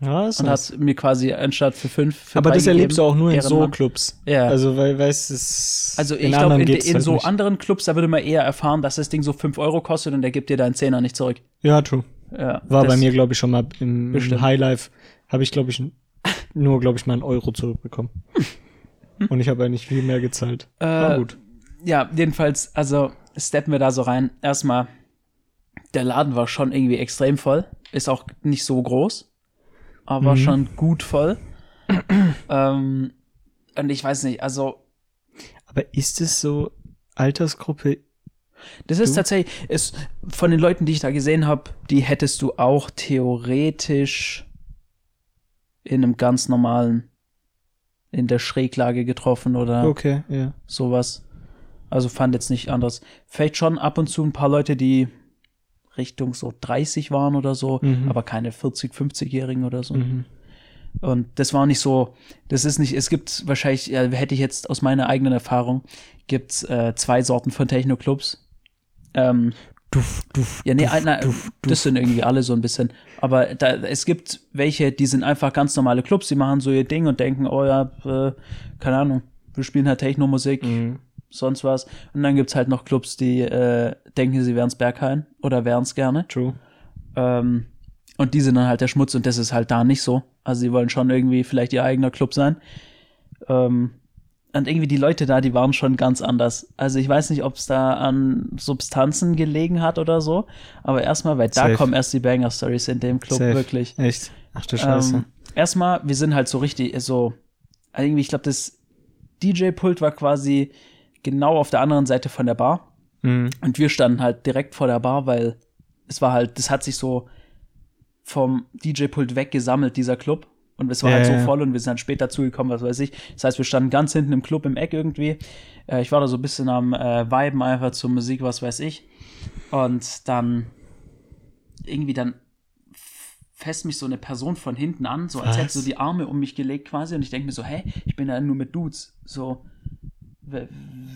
Ja, ist Und nice. hat mir quasi anstatt für fünf für Aber das erlebst du auch nur in so. Clubs. Ja. Also, weil, weißt es Also ich glaube, in, in halt so nicht. anderen Clubs, da würde man eher erfahren, dass das Ding so fünf Euro kostet und der gibt dir deinen Zehner nicht zurück. Ja, true. Ja, War bei mir, glaube ich, schon mal im, im. Highlife. Habe ich, glaube ich, nur, glaube ich, mal einen Euro zurückbekommen. [laughs] Und ich habe eigentlich viel mehr gezahlt. War Äh, gut. ja, jedenfalls, also steppen wir da so rein. Erstmal, der Laden war schon irgendwie extrem voll. Ist auch nicht so groß, aber Mhm. schon gut voll. [clears throat] ähm, und ich weiß nicht, also, Aber ist es so Altersgruppe? das ist Du? tatsächlich, ist, von den Leuten, die ich da gesehen habe, die hättest du auch theoretisch in einem ganz normalen, in der Schräglage getroffen oder Okay, ja. sowas. Also fand jetzt nicht anders. Vielleicht schon ab und zu ein paar Leute, die Richtung so 30 waren oder so, Mhm. aber keine 40, 50-Jährigen oder so. Mhm. Und das war nicht so, das ist nicht, es gibt wahrscheinlich, ja, hätte ich jetzt aus meiner eigenen Erfahrung, gibt's äh, zwei Sorten von Techno-Clubs. Ähm, Duff, duff, ja, nee, duff, na, duff, das sind irgendwie alle so ein bisschen. Aber da, es gibt welche, die sind einfach ganz normale Clubs, die machen so ihr Ding und denken, oh ja, äh, keine Ahnung, wir spielen halt Techno-Musik, Mhm. Sonst was. Und dann gibt's halt noch Clubs, die äh, denken, sie wären's Berghain oder wären's gerne. True. Ähm, und die sind dann halt der Schmutz und das ist halt da nicht so. Also sie wollen schon irgendwie vielleicht ihr eigener Club sein. Ähm, und irgendwie die Leute da, die waren schon ganz anders. Also ich weiß nicht, ob es da an Substanzen gelegen hat oder so, aber erstmal, weil da Safe. kommen erst die Banger-Stories in dem Club, Safe. wirklich. Echt? Ach du Scheiße. Ähm, erstmal, wir sind halt so richtig, so, also irgendwie, ich glaube, das DJ-Pult war quasi genau auf der anderen Seite von der Bar. Mhm. Und wir standen halt direkt vor der Bar, weil es war halt, das hat sich so vom DJ-Pult weggesammelt, dieser Club. Und es war Ja, halt so ja. voll und wir sind dann später zugekommen, was weiß ich. Das heißt, wir standen ganz hinten im Club im Eck irgendwie. Äh, ich war da so ein bisschen am äh, Viben einfach zur Musik, was weiß ich. Und dann irgendwie dann f- fässt mich so eine Person von hinten an, so als Was? hätte so die Arme um mich gelegt quasi. Und ich denke mir so, hä, ich bin da nur mit Dudes. So, wer,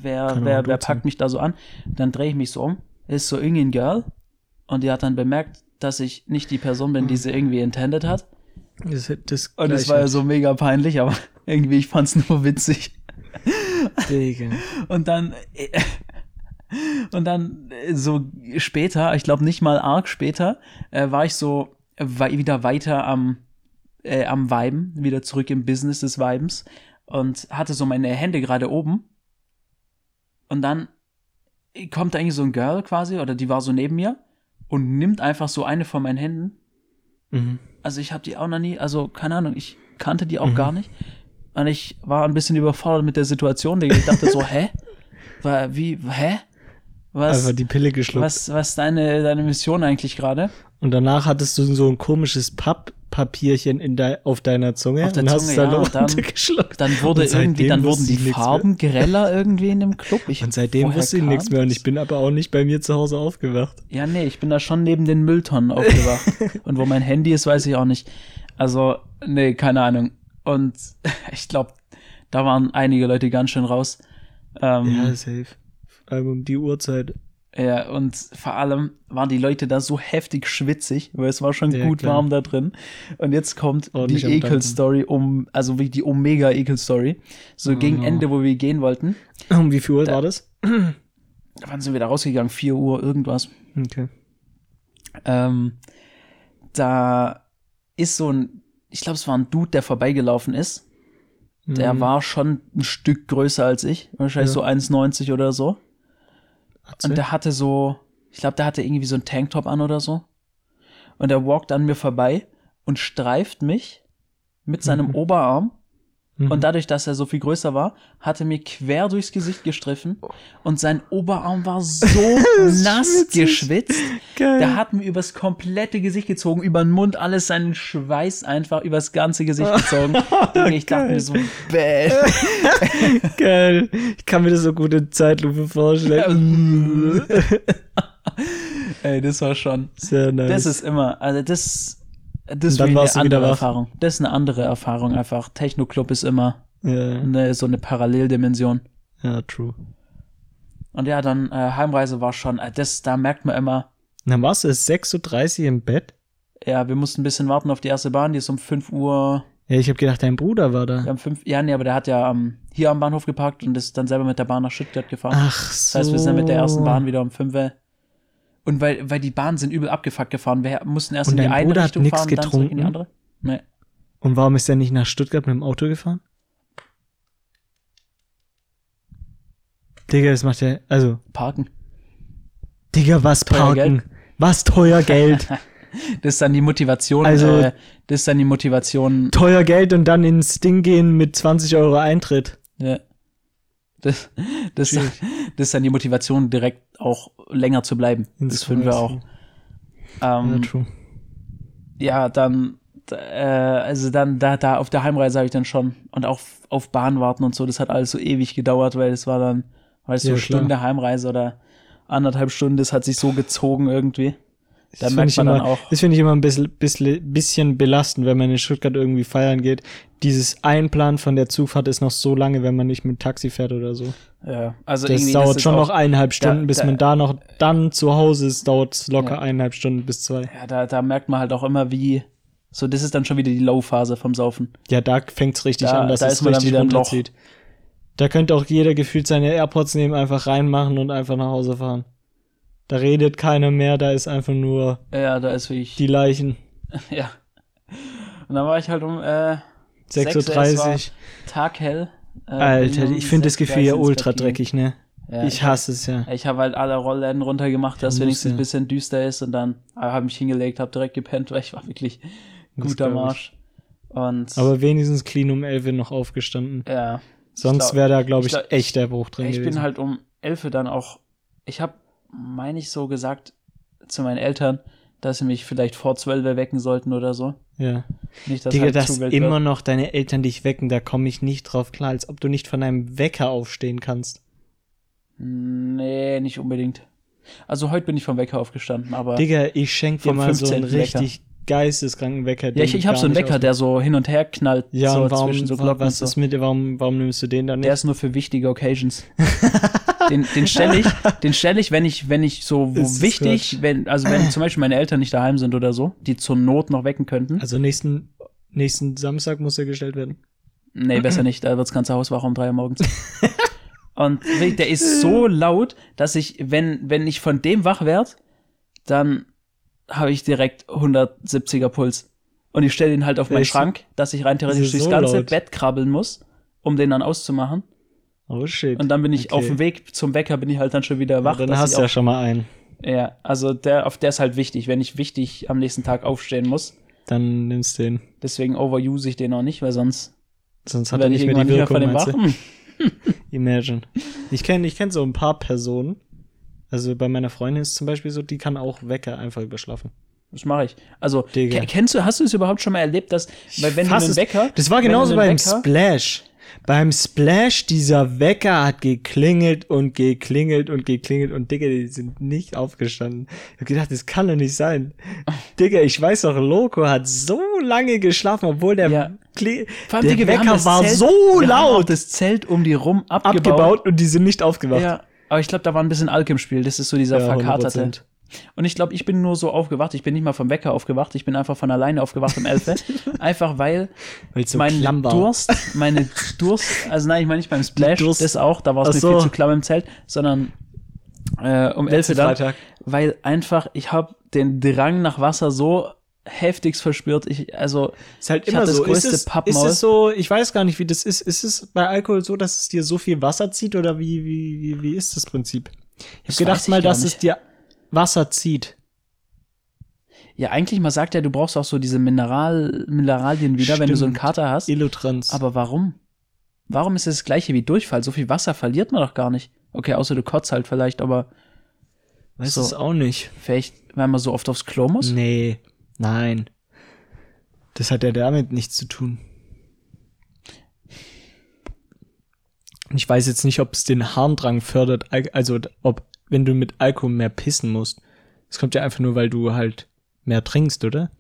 wer, wer, wer packt mich da so an? Dann drehe ich mich so um. Ist so irgendwie ein Girl. Und die hat dann bemerkt, dass ich nicht die Person bin, die sie irgendwie intended hat. Das, das Und es war ja so mega peinlich, aber [laughs] irgendwie, ich fand's nur witzig. Digga. Und dann, [laughs] und dann so später, ich glaube nicht mal arg später, äh, war ich so war wieder weiter am, äh, am Viben, wieder zurück im Business des Vibens und hatte so meine Hände gerade oben. Und dann kommt da irgendwie so ein Girl quasi, oder die war so neben mir und nimmt einfach so eine von meinen Händen Mhm. also ich habe die auch noch nie, also keine Ahnung, ich kannte die auch Mhm. gar nicht. Und ich war ein bisschen überfordert mit der Situation. Digga. Ich dachte so, [laughs] hä? War, wie, hä? Was, Einfach die Pille geschluckt. was, was deine, deine Mission eigentlich gerade? Und danach hattest du so ein komisches Papppapierchen in dei auf deiner Zunge Auf der und hast Zunge, es dann [laughs] ja, dann- runtergeschluckt. Dann wurde irgendwie, dann wurden die. Farben greller irgendwie in dem Club. Ich, Und seitdem wusste ich nichts mehr und ich bin aber auch nicht bei mir zu Hause aufgewacht. Ja, nee, ich bin da schon neben den Mülltonnen aufgewacht. [laughs] und wo mein Handy ist, weiß ich auch nicht. Also, nee, keine Ahnung. Und [laughs] ich glaube, da waren einige Leute ganz schön raus. Ähm, Ja, safe. Vor allem um die Uhrzeit. Ja, und vor allem waren die Leute da so heftig schwitzig, weil es war schon Ja, gut klar. warm da drin. Und jetzt kommt Ordentlich die. Ekel-Story um, also wie die Omega-Ekel-Story. So gegen no. Ende, wo wir gehen wollten. Um wie viel Uhr war das? Wann sind wir da rausgegangen? 4 Uhr, irgendwas. Okay. Ähm, da ist so ein, ich glaube, es war ein Dude, der vorbeigelaufen ist. Der Mhm. war schon ein Stück größer als ich. Wahrscheinlich Ja. so 1,90 oder so. Atze? Und der hatte so, ich glaube, der hatte irgendwie so einen Tanktop an oder so. Und er walkt an mir vorbei und streift mich mit seinem Mhm. Oberarm. Mhm. Und dadurch, dass er so viel größer war, hat er mir quer durchs Gesicht gestriffen. Und sein Oberarm war so [laughs] nass geschwitzt. Geil. Der hat mir übers komplette Gesicht gezogen, über den Mund, alles seinen Schweiß einfach übers ganze Gesicht [laughs] gezogen. [laughs] Junge, ich dachte Geil. mir so, bäh. Geil. Ich kann mir das so gut in Zeitlupe vorstellen. Ey, das war schon. Sehr nice. Das ist immer, also das, das ist dann eine andere. Erfahrung. Das ist eine andere Erfahrung einfach. Techno-Club ist immer ja, eine, so eine Paralleldimension. ja, true. Und ja, dann äh, Heimreise war schon, äh, das, da merkt man immer, Dann warst du erst 6.30 Uhr im Bett? ja, wir mussten ein bisschen warten auf die erste Bahn, die ist um 5 Uhr, Ja, ich habe gedacht, dein Bruder war da. haben fünf, ja, nee, aber der hat ja ähm, hier am Bahnhof geparkt und ist dann selber mit der Bahn nach Stuttgart gefahren. Ach so. Das heißt, wir sind dann mit der ersten Bahn wieder um 5 Uhr. Und weil, weil die Bahnen sind übel abgefuckt gefahren. Wir mussten erst Und in die eine Bruder Richtung fahren, dann zurück in die getrunken? andere. Nee. Und warum ist er nicht nach Stuttgart mit dem Auto gefahren? Digga, das macht ja, also, Parken. Digga, was Teuer parken? Was teuer Geld? [laughs] Das ist dann die Motivation. Also- äh, das ist dann die Motivation. teuer Geld und dann ins Ding gehen mit 20 Euro Eintritt. Ja. Das, das, [laughs] das ist dann die Motivation, direkt auch länger zu bleiben. Ins das finden wir auch. Ja, Ähm, true. ja, dann, äh, also dann, da, da auf der Heimreise habe ich dann schon und auch auf Bahn warten und so, das hat alles so ewig gedauert, weil es war dann, weißt du, Ja, so. Stunde Heimreise oder anderthalb Stunden, das hat sich so gezogen irgendwie. Da Das finde merkt ich, man immer, dann auch. das finde ich immer ein bisschen, bisschen, bisschen belastend, wenn man in Stuttgart irgendwie feiern geht. Dieses Einplanen von der Zugfahrt ist noch so lange, wenn man nicht mit Taxi fährt oder so. Ja, also Das dauert ist schon noch eineinhalb Stunden, bis da- man da noch dann zu Hause ist, dauert es locker Ja. eineinhalb Stunden bis zwei. Ja, da, da merkt man halt auch immer, wie, so, das ist dann schon wieder die Low-Phase vom Saufen. Ja, da fängt's richtig Da- an, dass da es richtig runterzieht. Da könnte auch jeder gefühlt seine AirPods nehmen, einfach reinmachen und einfach nach Hause fahren. Da redet keiner mehr, da ist einfach nur Ja, da ist wirklich, die Leichen. [laughs] ja. Und dann war ich halt um, äh, 6.30 Sechs, Uhr. es Tag hell Äh, Alter, ich finde das Gefühl ja ultra dreckig, ne? Ja, ich hasse es ja. Ich habe halt alle Rollläden runtergemacht, dass wenigstens ein bisschen düster ist und dann habe mich hingelegt, habe direkt gepennt, [laughs] weil ich war wirklich Das guter ich. Marsch. Und Aber wenigstens clean um 11 noch aufgestanden. ja, Sonst wäre da, glaube ich ich, glaub- echt der Bruch drin ich gewesen. bin halt um 11 Uhr dann auch, ich habe, meine ich so gesagt zu meinen Eltern, dass sie mich vielleicht vor 12 Uhr wecken sollten oder so. ja. Nicht, dass Digga, halt dass immer wird. noch deine Eltern dich wecken, da komme ich nicht drauf klar, als ob du nicht von einem Wecker aufstehen kannst. Nee, nicht unbedingt. Also heute bin ich vom Wecker aufgestanden, aber Digga, ich schenk dir mal so einen 15. Wecker. richtig geisteskranken Wecker. ja, ich, ich habe so einen Wecker, der so hin und her knallt, Ja, so warum, zwischen so Glocken was ist mit dir, warum, warum nimmst du den dann nicht? Der ist nur für wichtige Occasions. [laughs] den den stelle ich, den stelle ich, wenn ich, wenn ich so wo wichtig, wenn, also wenn zum Beispiel meine Eltern nicht daheim sind oder so, die zur Not noch wecken könnten. also nächsten, nächsten Samstag muss er gestellt werden. Nee, besser nicht, da wird das ganze Haus wach um drei Uhr morgens. [laughs] Und der ist so laut, dass ich, wenn, wenn ich von dem wach werde, dann habe ich direkt 170er Puls. Und ich stelle ihn halt auf meinen? Schrank, dass ich rein theoretisch durchs so ganze laut? Bett krabbeln muss, um den dann auszumachen. Oh shit. Und dann bin ich Okay. auf dem Weg zum Wecker, bin ich halt dann schon wieder wach. ja, dann hast du ja schon mal einen. Ja, also der, auf der ist halt wichtig, wenn ich wichtig am nächsten Tag aufstehen muss. Dann nimmst du den. Deswegen overuse ich den auch nicht, weil sonst Sonst hat er nicht ich mehr die mehr Wirkung, von dem meinst du? wach. Hm. [laughs] [laughs] Imagine. Ich kenne ich kenn so ein paar Personen. Also bei meiner Freundin ist zum Beispiel so, die kann auch Wecker einfach überschlafen. Das mache ich. Also, kennst du, hast du es überhaupt schon mal erlebt, dass, weil wenn du einen Wecker. Das war genauso beim Wecker- Splash. Beim Splash, dieser Wecker hat geklingelt und geklingelt und geklingelt und Digga, die sind nicht aufgestanden. Ich hab gedacht, das kann doch nicht sein. [laughs] Digga, ich weiß doch, Loco hat so lange geschlafen, obwohl der, Ja. Kli Vor allem, der Digga, Wecker war Zelt, so laut das Zelt um die rum abgebaut. abgebaut und die sind nicht aufgewacht. Ja, aber ich glaube, da war ein bisschen Alk im Spiel. Das ist so dieser Ja, verkaterte. 100%. Und ich glaube, ich bin nur so aufgewacht. Ich bin nicht mal vom Wecker aufgewacht. Ich bin einfach von alleine aufgewacht um 11. Uhr. [laughs] einfach weil so mein klamm war. Durst, meine [laughs] Durst, also nein, ich meine nicht beim Splash, Durst- das auch, da war es mir so. viel zu klamm im Zelt, sondern äh, um 11 Uhr dann, Freitag. weil einfach, ich habe den Drang nach Wasser so heftigst verspürt. Ich, also, Ist halt Ich immer so. Ist größte es, ist es so, ich weiß gar nicht, wie das ist. Ist es bei Alkohol so, dass es dir so viel Wasser zieht oder wie, wie, wie, wie ist das Prinzip? Ich habe gedacht ich mal, dass es nicht. dir Wasser zieht. ja, eigentlich, man sagt ja, du brauchst auch so diese Mineral, Mineralien wieder, wenn du so einen Stimmt. Kater hast. Illutrans. Aber warum? Warum ist es das gleiche wie Durchfall? So viel Wasser verliert man doch gar nicht. Okay, außer du kotzt halt vielleicht, aber weiß so. es auch nicht. vielleicht, wenn man so oft aufs Klo muss. Nee, nein. Das hat ja damit nichts zu tun. Ich weiß jetzt nicht, ob es den Harndrang fördert, al- also ob, wenn du mit Alkohol mehr pissen musst. Es kommt ja einfach nur, weil du halt mehr trinkst, oder?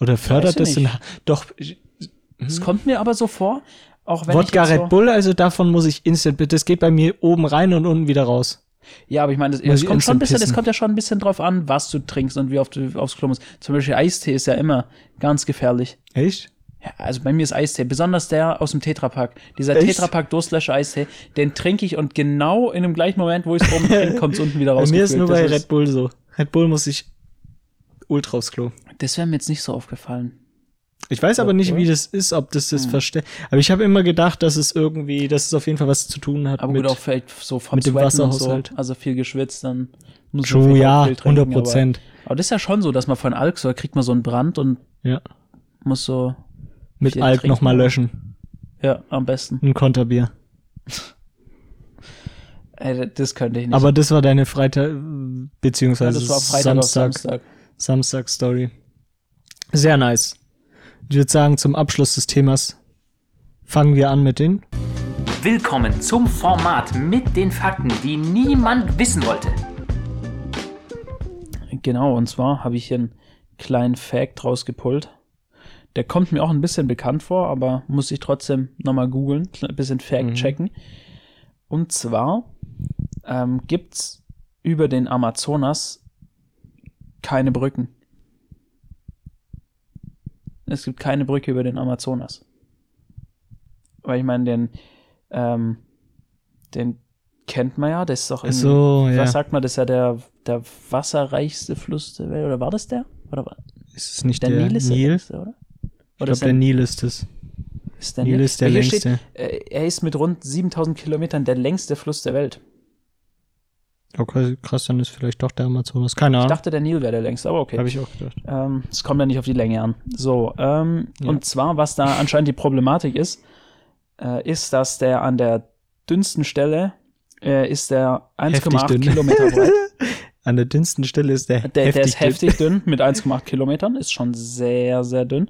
Oder fördert das den nicht. Ha- Doch, Es kommt mir aber so vor, auch wenn Wodka Red so, Bull, also davon muss ich instant, das geht bei mir oben rein und unten wieder raus. Ja, aber ich meine, das, ich kommt schon ein bisschen, es kommt ja schon ein bisschen drauf an, was du trinkst und wie oft du aufs Klo musst. Zum Beispiel Eistee ist ja immer ganz gefährlich. Echt? Ja, also bei mir ist Eistee, besonders der aus dem Tetrapack. Dieser Echt? Tetrapack Durstlöscher Eistee, den trinke ich und genau in dem gleichen Moment, wo ich es oben [laughs] trinke, kommt es unten wieder Bei raus. mir ist nur bei das, Red Bull so. Red Bull muss ich ultra aufs Klo. das wäre mir jetzt nicht so aufgefallen. Ich weiß aber nicht, wie das ist, ob das das Hm. versteht. Aber ich habe immer gedacht, dass es irgendwie, dass es auf jeden Fall was zu tun hat Aber mit gut, auch vielleicht so vom mit dem Sweaten Wasserhaushalt. So, also viel geschwitzt, dann muss man True, auch ja, viel trinken, 100 Prozent. Aber, aber das ist ja schon so, dass man von Alk so, da kriegt man so einen Brand und Ja. muss so, Mit Alk nochmal löschen. ja, am besten. Ein Konterbier. [laughs] Ey, das könnte ich nicht. Aber das war deine Freitag, ja, beziehungsweise das war Freitag Samstag, Samstag. Samstag Story. Sehr nice. Ich würde sagen, zum Abschluss des Themas fangen wir an mit den. Willkommen zum Format mit den Fakten, die niemand wissen wollte. Genau, und zwar habe ich hier einen kleinen Fact rausgepullt. Der kommt mir auch ein bisschen bekannt vor, aber muss ich trotzdem nochmal googeln, [laughs] ein bisschen Fact checken. Und zwar ähm, gibt's über den Amazonas keine Brücken. Es gibt keine Brücke über den Amazonas. Weil ich meine, den, ähm, den kennt man ja, das ist doch Ach so, ja. was sagt man, das ist ja der, der wasserreichste Fluss der Welt, oder war das der? Oder war Ist es nicht der, der, Nil ist der Nil? längste, oder? Ich glaube, der Nil ist es. ist der Nil ist der längste. Steht, äh, er ist mit rund 7000 Kilometern der längste Fluss der Welt. Okay, krass, dann ist vielleicht doch der Amazonas. Keine Ich Ahnung. dachte, der Nil wäre der längste, aber okay. Habe ich auch gedacht. Ähm, Es kommt ja nicht auf die Länge an. So, ähm, Ja. und zwar, was da anscheinend die Problematik ist, äh, ist, dass der an der dünnsten Stelle äh, ist der Heftig 1,8 dünn. Kilometer breit. [laughs] An der dünnsten Stelle ist der, Der, der ist dünn. heftig dünn mit 1,8 Kilometern, ist schon sehr, sehr dünn.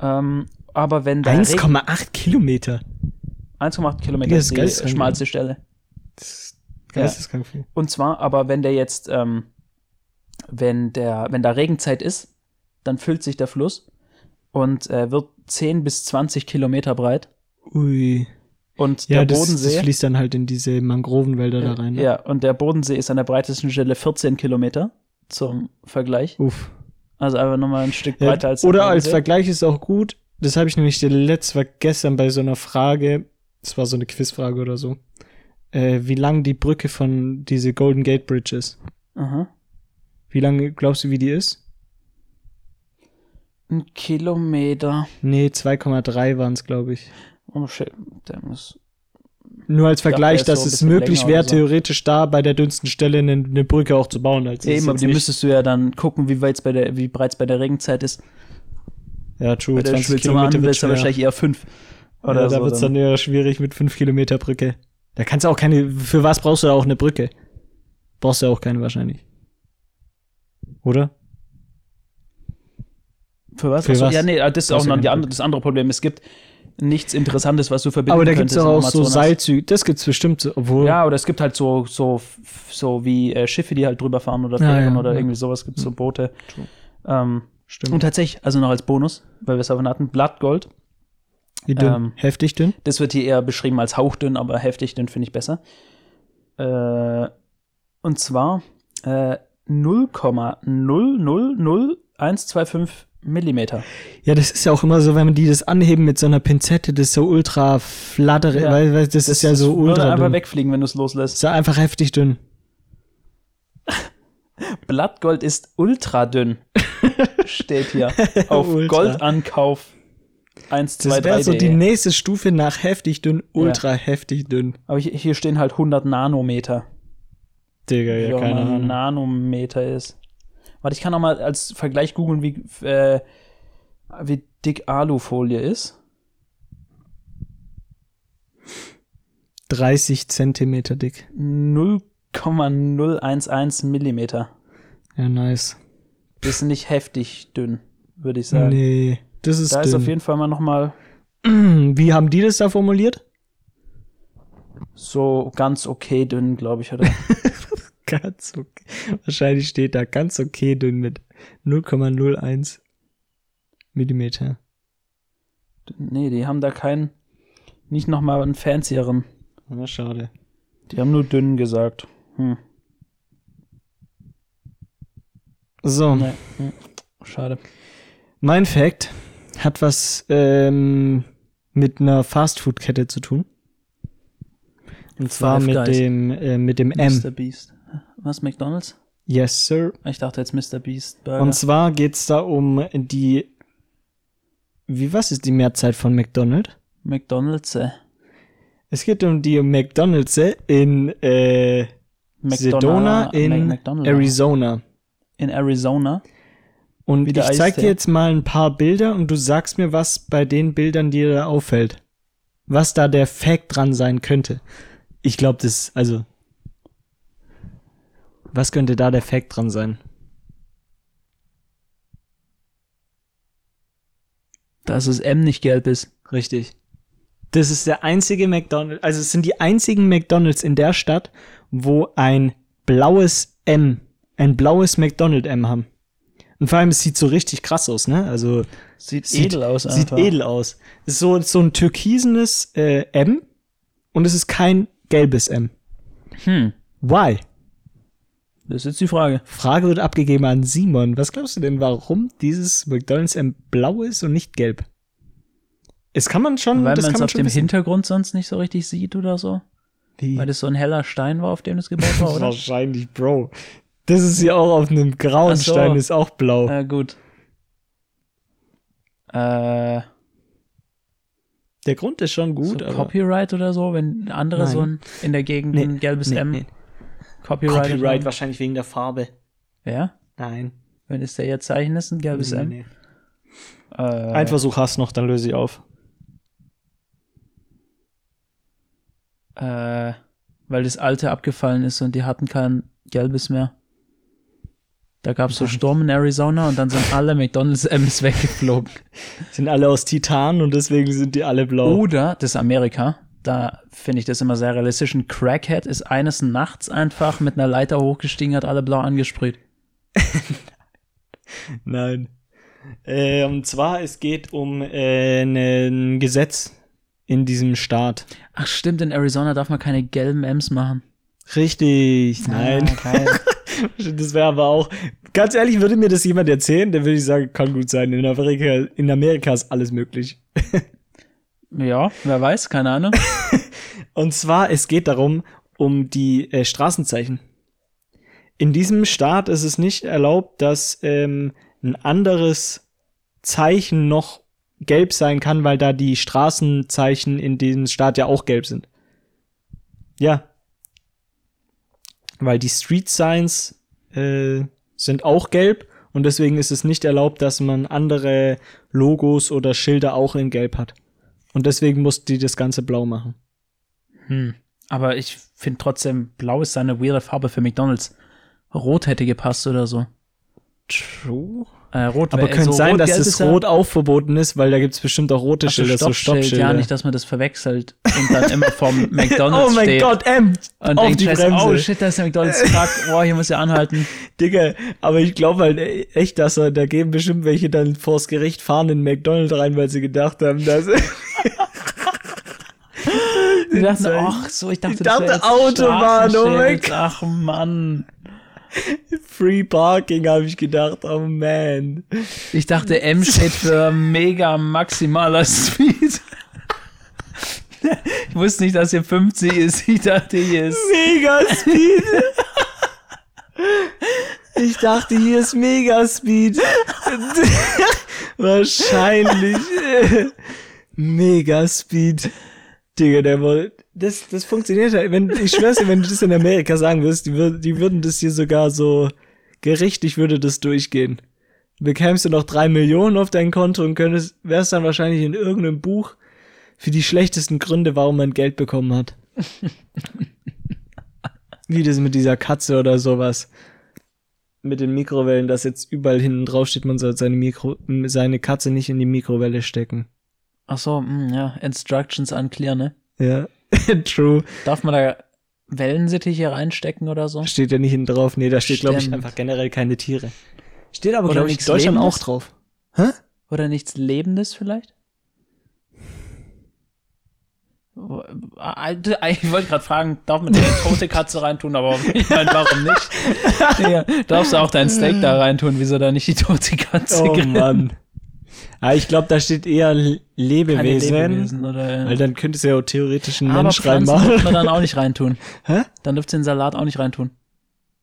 Ähm, aber wenn Regen- 1,8 Kilometer. 1,8 Kilometer Das ist die schmalste Stelle. Das ist Ja. viel. Und zwar, aber wenn der jetzt, ähm, wenn der, wenn da Regenzeit ist, dann füllt sich der Fluss und äh, wird 10 bis 20 Kilometer breit. Ui. Und Ja, der das, das Bodensee. fließt dann halt in diese Mangrovenwälder da rein. Ne? Ja, und der Bodensee ist an der breitesten Stelle 14 Kilometer zum Vergleich. Uff. Also einfach nochmal ein Stück Ja, breiter als der oder als. Vergleich ist auch gut. Das habe ich nämlich der letzte war gestern bei so einer Frage. Das war so eine Quizfrage oder so. Äh, wie lang die Brücke von diese Golden Gate Bridge ist. Aha. Wie lange glaubst du, wie die ist? Ein Kilometer. Nee, 2,3 waren es, glaube ich. Oh shit, der muss. Nur als dachte, Vergleich, er ist dass so es möglich wäre, so. theoretisch da bei der dünnsten Stelle eine, eine Brücke auch zu bauen. Als Eben, aber die müsstest du ja dann gucken, wie weit's bei der, wie breit's bei der Regenzeit ist. Ja, true. Bei der 20 Schwitzer Mann Kilometer wird es wahrscheinlich eher fünf. Oder ja, so. da wird's dann eher schwierig mit 5 Kilometer Brücke. Da kannst du auch keine, für was brauchst du da auch eine Brücke? Brauchst du auch keine wahrscheinlich. Oder? Für was? Für was? Ja, nee, das ist auch noch die andere, das andere Problem. Es gibt nichts Interessantes, was du verbinden Aber da doch im auch so. Seilzüge. Das gibt's bestimmt, so- obwohl. Ja, oder es gibt halt so, so, so wie äh, Schiffe, die halt drüber fahren oder Ja, Fähren ja, oder ja. irgendwie sowas, gibt so Boote. True. Ähm, stimmt. und tatsächlich, also noch als Bonus, weil wir es davon hatten, Blattgold. Wie dünn? ähm, Heftig dünn? Das wird hier eher beschrieben als hauchdünn, aber heftig dünn finde ich besser. Äh, und zwar äh, 0,000125 Millimeter. Ja, das ist ja auch immer so, wenn man die das anheben mit so einer Pinzette, das ist so ultra flattere, Ja. weil, weil das, ist ja so würde ultra einfach dünn. wegfliegen, wenn du es Das loslässt. ist ja einfach heftig dünn. [laughs] Blattgold ist ultra dünn. [laughs] Steht hier. [laughs] Auf. Goldankauf 1, 2, Das wäre 3. so die nächste Stufe nach heftig dünn, ultra heftig dünn. Aber hier, hier stehen halt 100 Nanometer. Digga, ja, keine Ahnung. Nanometer ist. Warte, ich kann auch mal als Vergleich googeln, wie, äh, wie dick Alufolie ist. 30 Zentimeter dick. 0,011 Millimeter. Ja, nice. Das ist nicht heftig dünn, würde ich sagen. Nee, das ist da ist auf dünn. jeden Fall mal noch mal [clears throat] Wie haben die das da formuliert? so ganz okay dünn, glaube ich, oder? [laughs] Ganz okay. Wahrscheinlich steht da ganz okay dünn mit 0,01 Millimeter. nee, die haben da keinen, nicht noch mal einen fancieren. Na, schade. Die haben nur dünn gesagt. Hm, So, nee. Schade. mein Fact hat was ähm, mit einer Fastfood-Kette zu tun. Und zwar mit dem, äh, mit dem M. Mr. Beast. Was, McDonalds? Yes, sir. Ich dachte jetzt Mr. Beast Burger. Und zwar geht's da um die. Wie was ist die Mehrzahl von McDonald's? McDonalds, äh, Es geht um die McDonald's in äh, Sedona Mac- in McDonald. Arizona. In Arizona. Und ich zeig dir jetzt mal ein paar Bilder und du sagst mir, was bei den Bildern dir da auffällt. Was da der Fact dran sein könnte. Ich glaube, das, also. Was könnte da der Fact dran sein? Dass das M nicht gelb ist. Richtig. Das ist der einzige McDonald's, also es sind die einzigen McDonald's in der Stadt, wo ein blaues M, ein blaues McDonald M haben. Und vor allem, es sieht so richtig krass aus, ne? Also Sieht, Sieht- edel aus sieht einfach. edel aus. Es ist so, so ein türkisenes äh, M und es ist kein gelbes M. Hm. Why? Das ist jetzt die Frage. Frage wird abgegeben an Simon. Was glaubst du denn, warum dieses McDonald's M blau ist und nicht gelb? Es kann man schon, Weil man es auf dem wissen. Hintergrund sonst nicht so richtig sieht oder so. Wie? Weil das so ein heller Stein war, auf dem das gebaut war, [laughs] oder? Wahrscheinlich, Bro. Das ist ja auch auf einem grauen so. Stein, ist auch blau. Äh, gut. Äh, Der Grund ist schon gut, so Copyright oder so, wenn andere Nein. so ein, in der Gegend Nee, ein gelbes nee, M nee. Copyright. Copyright wahrscheinlich wegen der Farbe. Ja, Nein. wenn es der jetzt Zeichen ist, ein gelbes Nee, M. nee. Äh, Ein Versuch hast noch, dann löse ich auf. äh, weil das alte abgefallen ist und die hatten kein gelbes mehr. Da gab es so Sturm in Arizona und dann sind alle McDonalds M's [laughs] weggeflogen. Sind alle aus Titan und deswegen sind die alle blau. Oder, das ist Amerika, da finde ich das immer sehr realistisch. Ein Crackhead ist eines Nachts einfach mit einer Leiter hochgestiegen, hat alle blau angesprüht. [laughs] Nein. Äh, und zwar, es geht um äh, ein Gesetz in diesem Staat. Ach stimmt, in Arizona darf man keine gelben M's machen. Richtig. Nein. Ah. [laughs] Das wäre aber auch, ganz ehrlich, würde mir das jemand erzählen, dann würde ich sagen, kann gut sein. In Amerika, in Amerika ist alles möglich. [laughs] ja, wer weiß, keine Ahnung. [laughs] Und zwar, es geht darum, um die äh, Straßenzeichen. In diesem Staat ist es nicht erlaubt, dass ähm, ein anderes Zeichen noch gelb sein kann, weil da die Straßenzeichen in diesem Staat ja auch gelb sind. Ja. Weil die Street Signs äh, sind auch gelb und deswegen ist es nicht erlaubt, dass man andere Logos oder Schilder auch in gelb hat. Und deswegen mussten die das Ganze blau machen. Hm. Aber ich finde trotzdem, blau ist eine weirde Farbe für McDonalds. Rot hätte gepasst oder so. True. Äh, rot Aber könnte so sein, dass das ist ja- Rot auch verboten ist, weil da gibt's bestimmt auch rote so, Schilder, so Stoppschild, Stoppschilder. ja, nicht, dass man das verwechselt und dann immer vom [laughs] McDonalds oh mein steht. Gott, M! Und auf denkt, die Bremse. oh shit, da ist der McDonalds. [laughs] Fuck, boah, hier muss er anhalten. Digga, aber ich glaube halt echt, dass er, da gehen bestimmt welche dann vors Gericht fahren in McDonald's rein, weil sie gedacht haben, dass [laughs] Die dachten, ach so, ich dachte, Ich dachte Autobahn, oh mein Straßenschild. Ach Mann. [laughs] Free Parking habe ich gedacht, oh man. Ich dachte, M steht für mega maximaler Speed. Ich wusste nicht, dass hier 50 ist. Ich dachte, hier ist. Mega Speed. Ich dachte, hier ist Mega Speed. Wahrscheinlich. Mega Speed. Digga, der wollte. Das, das funktioniert halt. Wenn, ich schwör's dir, wenn du das in Amerika sagen würdest, die, wür- die würden das hier sogar so gerichtlich würde das durchgehen. Bekämst du noch drei Millionen auf dein Konto und könntest, wärst dann wahrscheinlich in irgendeinem Buch für die schlechtesten Gründe, warum man Geld bekommen hat. [laughs] Wie das mit dieser Katze oder sowas. Mit den Mikrowellen, dass jetzt überall hinten drauf steht, man soll seine Mikro, seine Katze nicht in die Mikrowelle stecken. Ach so, hm, ja, Instructions unclear, ne? Ja, [laughs] true. Darf man da Wellensittiche reinstecken oder so? Steht ja nicht hinten drauf. Nee, da steht, glaube ich, einfach generell keine Tiere. Steht aber, glaube ich, in Deutschland Lebendes? auch drauf. Oder nichts Lebendes vielleicht? Alter, [laughs] Ich wollte gerade fragen, darf man eine tote Katze reintun, aber [laughs] ich meine, warum nicht? ja, darfst du auch dein Steak da reintun, wieso da nicht die tote Katze? Oh grillen? Mann. Ah, ich glaube, da steht eher Lebewesen. Lebewesen oder, Weil dann könnte es ja auch theoretisch ein aber Mensch reinmachen. dürfen wir dann auch nicht reintun. [laughs] Hä? Dann dürft ihr den Salat auch nicht reintun.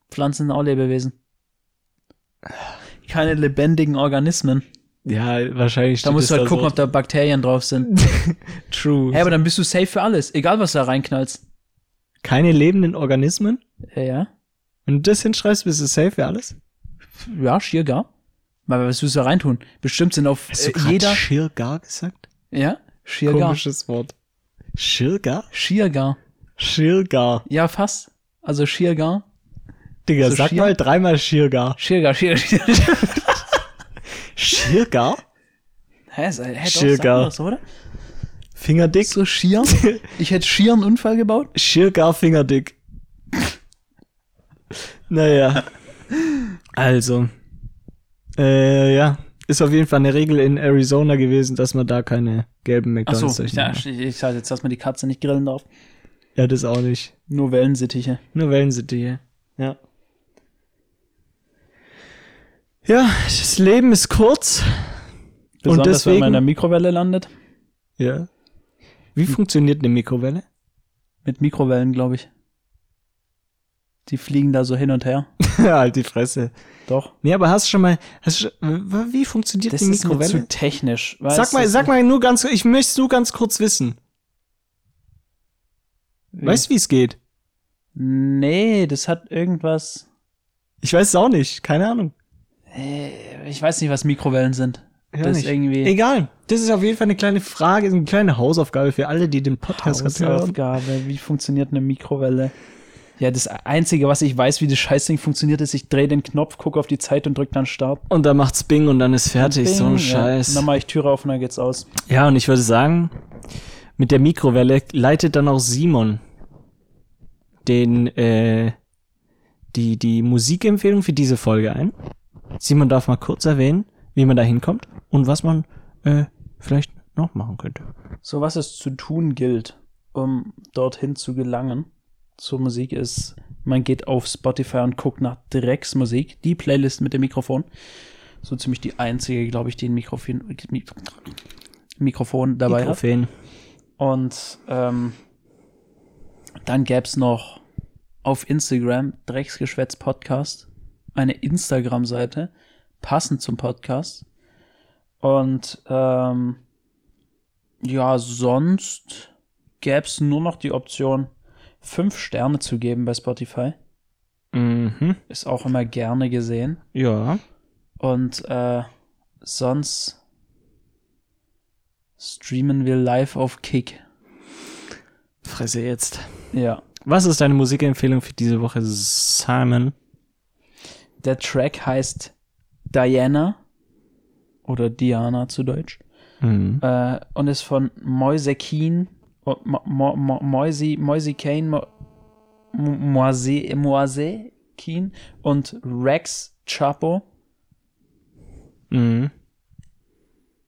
Pflanzen sind auch Lebewesen. Keine lebendigen Organismen. Ja, wahrscheinlich Da musst du halt gucken, ob da Bakterien drauf sind. [laughs] True. Hey, aber dann bist du safe für alles. Egal, was du da reinknallst. Keine lebenden Organismen? Ja, ja. Wenn du das hinschreibst, bist du safe für alles? Ja, schier gar. Aber was willst du da reintun? Bestimmt sind auf Hast du äh, grad jeder. Schirgar gesagt? Ja, schier gar. Komisches Wort. Schirgar? Schier gar. Schirgar. Ja, fast. Also schier gar. Digga, So sag Schir- mal dreimal Schirgar. Schier gar, schier, schier. Schirgar? Hä, ist, hä, doch, Schier sag gar. mal das, oder? Fingerdick? So schier? Ich hätte schier einen Unfall gebaut. Schirgar Fingerdick. naja. Also. Äh, ja. Ist auf jeden Fall eine Regel in Arizona gewesen, dass man da keine gelben McDonalds ja, macht. ich, ich sag jetzt, dass man die Katze nicht grillen darf. Ja, das auch nicht. Nur Wellensittiche. Nur Wellensittiche. Ja. Ja, das Leben ist kurz. Besonders wenn deswegen- man in der Mikrowelle landet. Ja. Wie funktioniert eine Mikrowelle? Mit Mikrowellen, glaube ich. Die fliegen da so hin und her. [laughs] halt die Fresse. Doch. Nee, aber hast du schon mal, hast du, wie funktioniert Das die ist mir Mikrowelle? zu technisch. Sag mal, sag mal nur ganz, ich möchte nur ganz kurz wissen. Weißt du, wie es geht? Nee, das hat irgendwas. Ich weiß es auch nicht, keine Ahnung. Äh, Ich weiß nicht, was Mikrowellen sind. Ja, das nicht. ist irgendwie Egal. Das ist auf jeden Fall eine kleine Frage, eine kleine Hausaufgabe für alle, die den Podcast hören. Hausaufgabe. Wie funktioniert eine Mikrowelle? Ja, das Einzige, was ich weiß, wie das Scheißding funktioniert, ist, ich drehe den Knopf, gucke auf die Zeit und drücke dann Start. Und dann macht's Bing und dann ist fertig, so ein Bing, ja. Scheiß. Und dann mache ich Türe auf und dann geht's aus. Ja, und ich würde sagen, mit der Mikrowelle leitet dann auch Simon den, äh, die, die Musikempfehlung für diese Folge ein. Simon darf mal kurz erwähnen, wie man da hinkommt und was man äh, vielleicht noch machen könnte. So, was es zu tun gilt, um dorthin zu gelangen zur Musik, ist, man geht auf Spotify und guckt nach Drecksmusik, die Playlist mit dem Mikrofon. So ziemlich die einzige, glaube ich, die ein Mikrofon, Mik- Mikrofon dabei hat. Mikrofon. Und ähm, dann gäb's noch auf Instagram Drecksgeschwätz Podcast eine Instagram-Seite passend zum Podcast. Und ähm, ja, sonst gäb's nur noch die Option, fünf Sterne zu geben bei Spotify. Mhm. Ist auch immer gerne gesehen. Ja. Und äh, sonst streamen wir live auf Kick. Fresse jetzt. Ja. Was ist deine Musikempfehlung für diese Woche, Simon? Der Track heißt Diana oder Diana zu Deutsch Mhm. äh, und ist von Moise Oh, Mo, Mo, Mo, Moise, Moise Kane, Mo, Mo- Moise, Moise Keen und Rex Chapo. Mhm.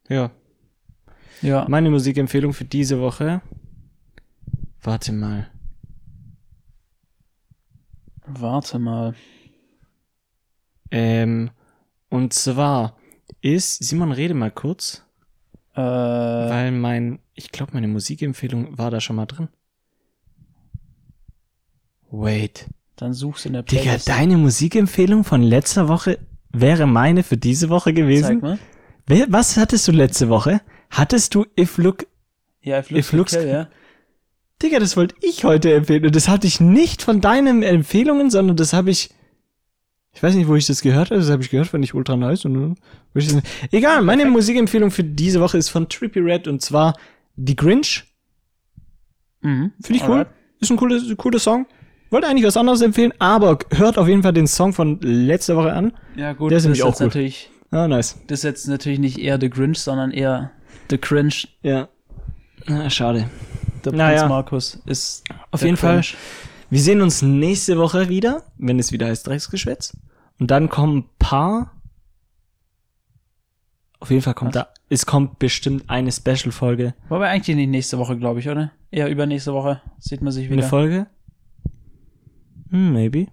Ja. Ja. Meine Musikempfehlung für diese Woche. Warte mal. Warte mal. Ähm, und zwar ist, Simon, rede mal kurz, Äh, weil mein, ich glaube, meine Musikempfehlung war da schon mal drin. Wait. dann suchst du in der Digga, Playlist. deine Musikempfehlung von letzter Woche wäre meine für diese Woche Zeig gewesen. mal. Wer, was hattest du letzte Woche? Hattest du If Look Ja, if If looks, okay, ja. Digga, das wollte ich heute empfehlen. Und das hatte ich nicht von deinen Empfehlungen, sondern das habe ich. Ich weiß nicht, wo ich das gehört habe. Das habe ich gehört, fand ich ultra nice. Und, das, egal, meine Musikempfehlung für diese Woche ist von Trippy Red und zwar Die Grinch. Mhm. Finde ich cool. Alright. Ist ein cooler, cooler Song. Wollte eigentlich was anderes empfehlen, aber hört auf jeden Fall den Song von letzter Woche an. Ja, gut, Der ist das nämlich ist auch gut. natürlich, Ah, nice. das ist jetzt natürlich nicht eher The Grinch, sondern eher The Cringe. Ja. Ah, schade. Der Naja. Prinz Markus ist Auf jeden Fall. Cringe. Wir sehen uns nächste Woche wieder, wenn es wieder heißt Drecksgeschwätz. Und dann kommen ein paar. Auf jeden Fall kommt Was? da, es kommt bestimmt eine Special-Folge. Wobei eigentlich nicht nächste Woche, glaube ich, oder? Eher übernächste Woche sieht man sich wieder. Eine Folge? Hm, maybe.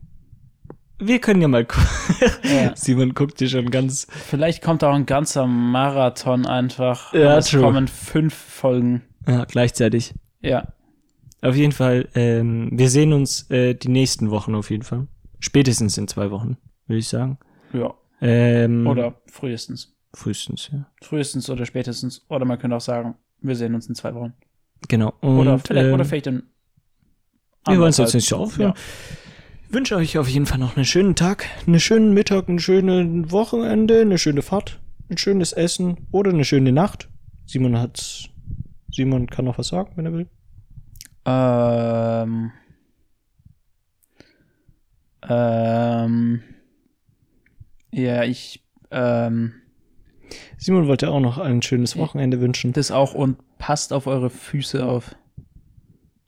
Wir können ja mal gucken. [laughs] Ja. Simon guckt dir schon ganz. Vielleicht kommt auch ein ganzer Marathon einfach. Ja, es true. kommen fünf Folgen. Ja, gleichzeitig. Ja. Auf jeden Fall, ähm, wir sehen uns äh, die nächsten Wochen auf jeden Fall. Spätestens in zwei Wochen, würde ich sagen. Ja. Ähm, Oder frühestens. frühestens, ja. Frühestens oder spätestens. Oder man könnte auch sagen, wir sehen uns in zwei Wochen. Genau. Und, Oder vielleicht, ähm, oder vielleicht in. Wir wollen es jetzt nicht so aufhören. Ich wünsche euch auf jeden Fall noch einen schönen Tag, einen schönen Mittag, ein schönes Wochenende, eine schöne Fahrt, ein schönes Essen oder eine schöne Nacht. Simon hat's. Simon kann noch was sagen, wenn er will. Ähm. Ähm. Ja, ich. Ähm. Simon wollte auch noch ein schönes Wochenende wünschen. Das auch und passt auf eure Füße auf.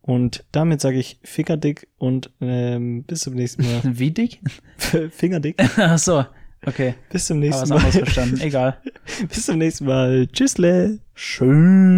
Und damit sage ich Fingerdick und ähm, bis zum nächsten Mal. [laughs] Wie dick? [laughs] Fingerdick. Ach so. Okay. Bis zum nächsten Mal. verstanden. Egal. [laughs] bis zum nächsten Mal. Tschüssle. Schön.